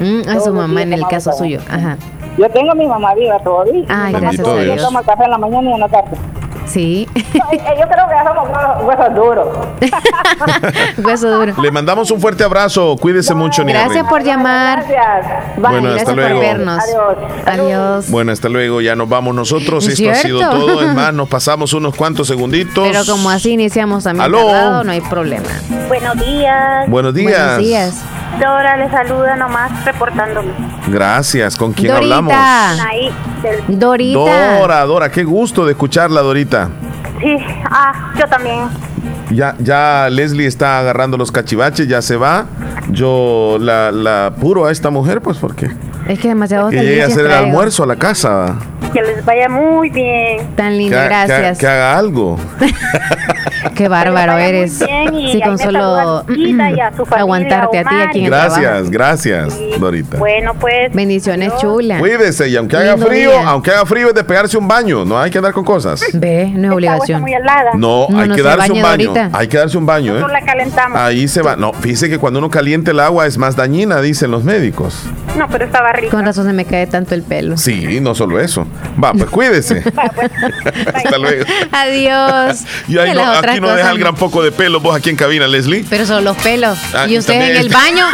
Mm, a su mamá en el caso suyo. Ajá. Yo tengo a mi mamá viva todavía. Ay, gracias a Dios. Yo tomo café en la mañana y en la tarde. Sí. yo creo que ya somos huesos duros. Hueso duro. Le mandamos un fuerte abrazo. Cuídese mucho, Niña. Gracias por llamar. Gracias. bueno, hasta luego. por vernos. Adiós. Adiós. Bueno, hasta luego. Ya nos vamos nosotros. Esto ha sido todo. Es más, nos pasamos unos cuantos segunditos. Pero como así iniciamos también ¿Aló? no hay problema. Buenos días. Buenos días. Buenos días. Dora le saluda nomás reportándome. Gracias. ¿Con quién hablamos? Ahí, Dorita. Dora, Dora, qué gusto de escucharla, Dorita. Sí, ah, yo también. Ya, ya Leslie está agarrando los cachivaches, ya se va. Yo la, la apuro a esta mujer, pues porque. Es que demasiado. Que llegue a hacer el almuerzo a la casa. Que les vaya muy bien. Tan lindo, gracias. Que, haga algo. Qué bárbaro eres. Sí, con solo aguantarte a ti aquí en Gracias, gracias, Dorita. Bueno, pues. Bendiciones chulas. Cuídese y aunque haga frío, aunque haga frío es de pegarse un baño, no hay que andar con cosas. Ve, no es obligación. No, hay que darse un baño. Hay que darse un baño, ¿eh? la calentamos. Ahí se va. No, fíjese que cuando uno caliente el agua es más dañina, dicen los médicos. No, pero estaba rico. Con razón se me cae tanto el pelo. Sí, no solo eso. Va, pues cuídese. Pues. Hasta luego. Adiós. y ahí no, aquí no deja el gran poco de pelo vos aquí en cabina, Leslie. Pero son los pelos. Ah, y usted en el baño.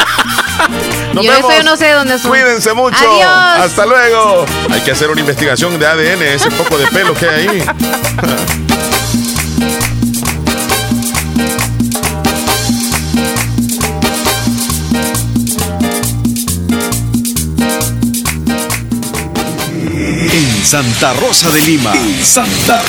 yo, eso no sé dónde son. Cuídense mucho. Adiós. Hasta luego. Hay que hacer una investigación de ADN, ese poco de pelo que hay ahí. Santa Rosa de Lima. Santa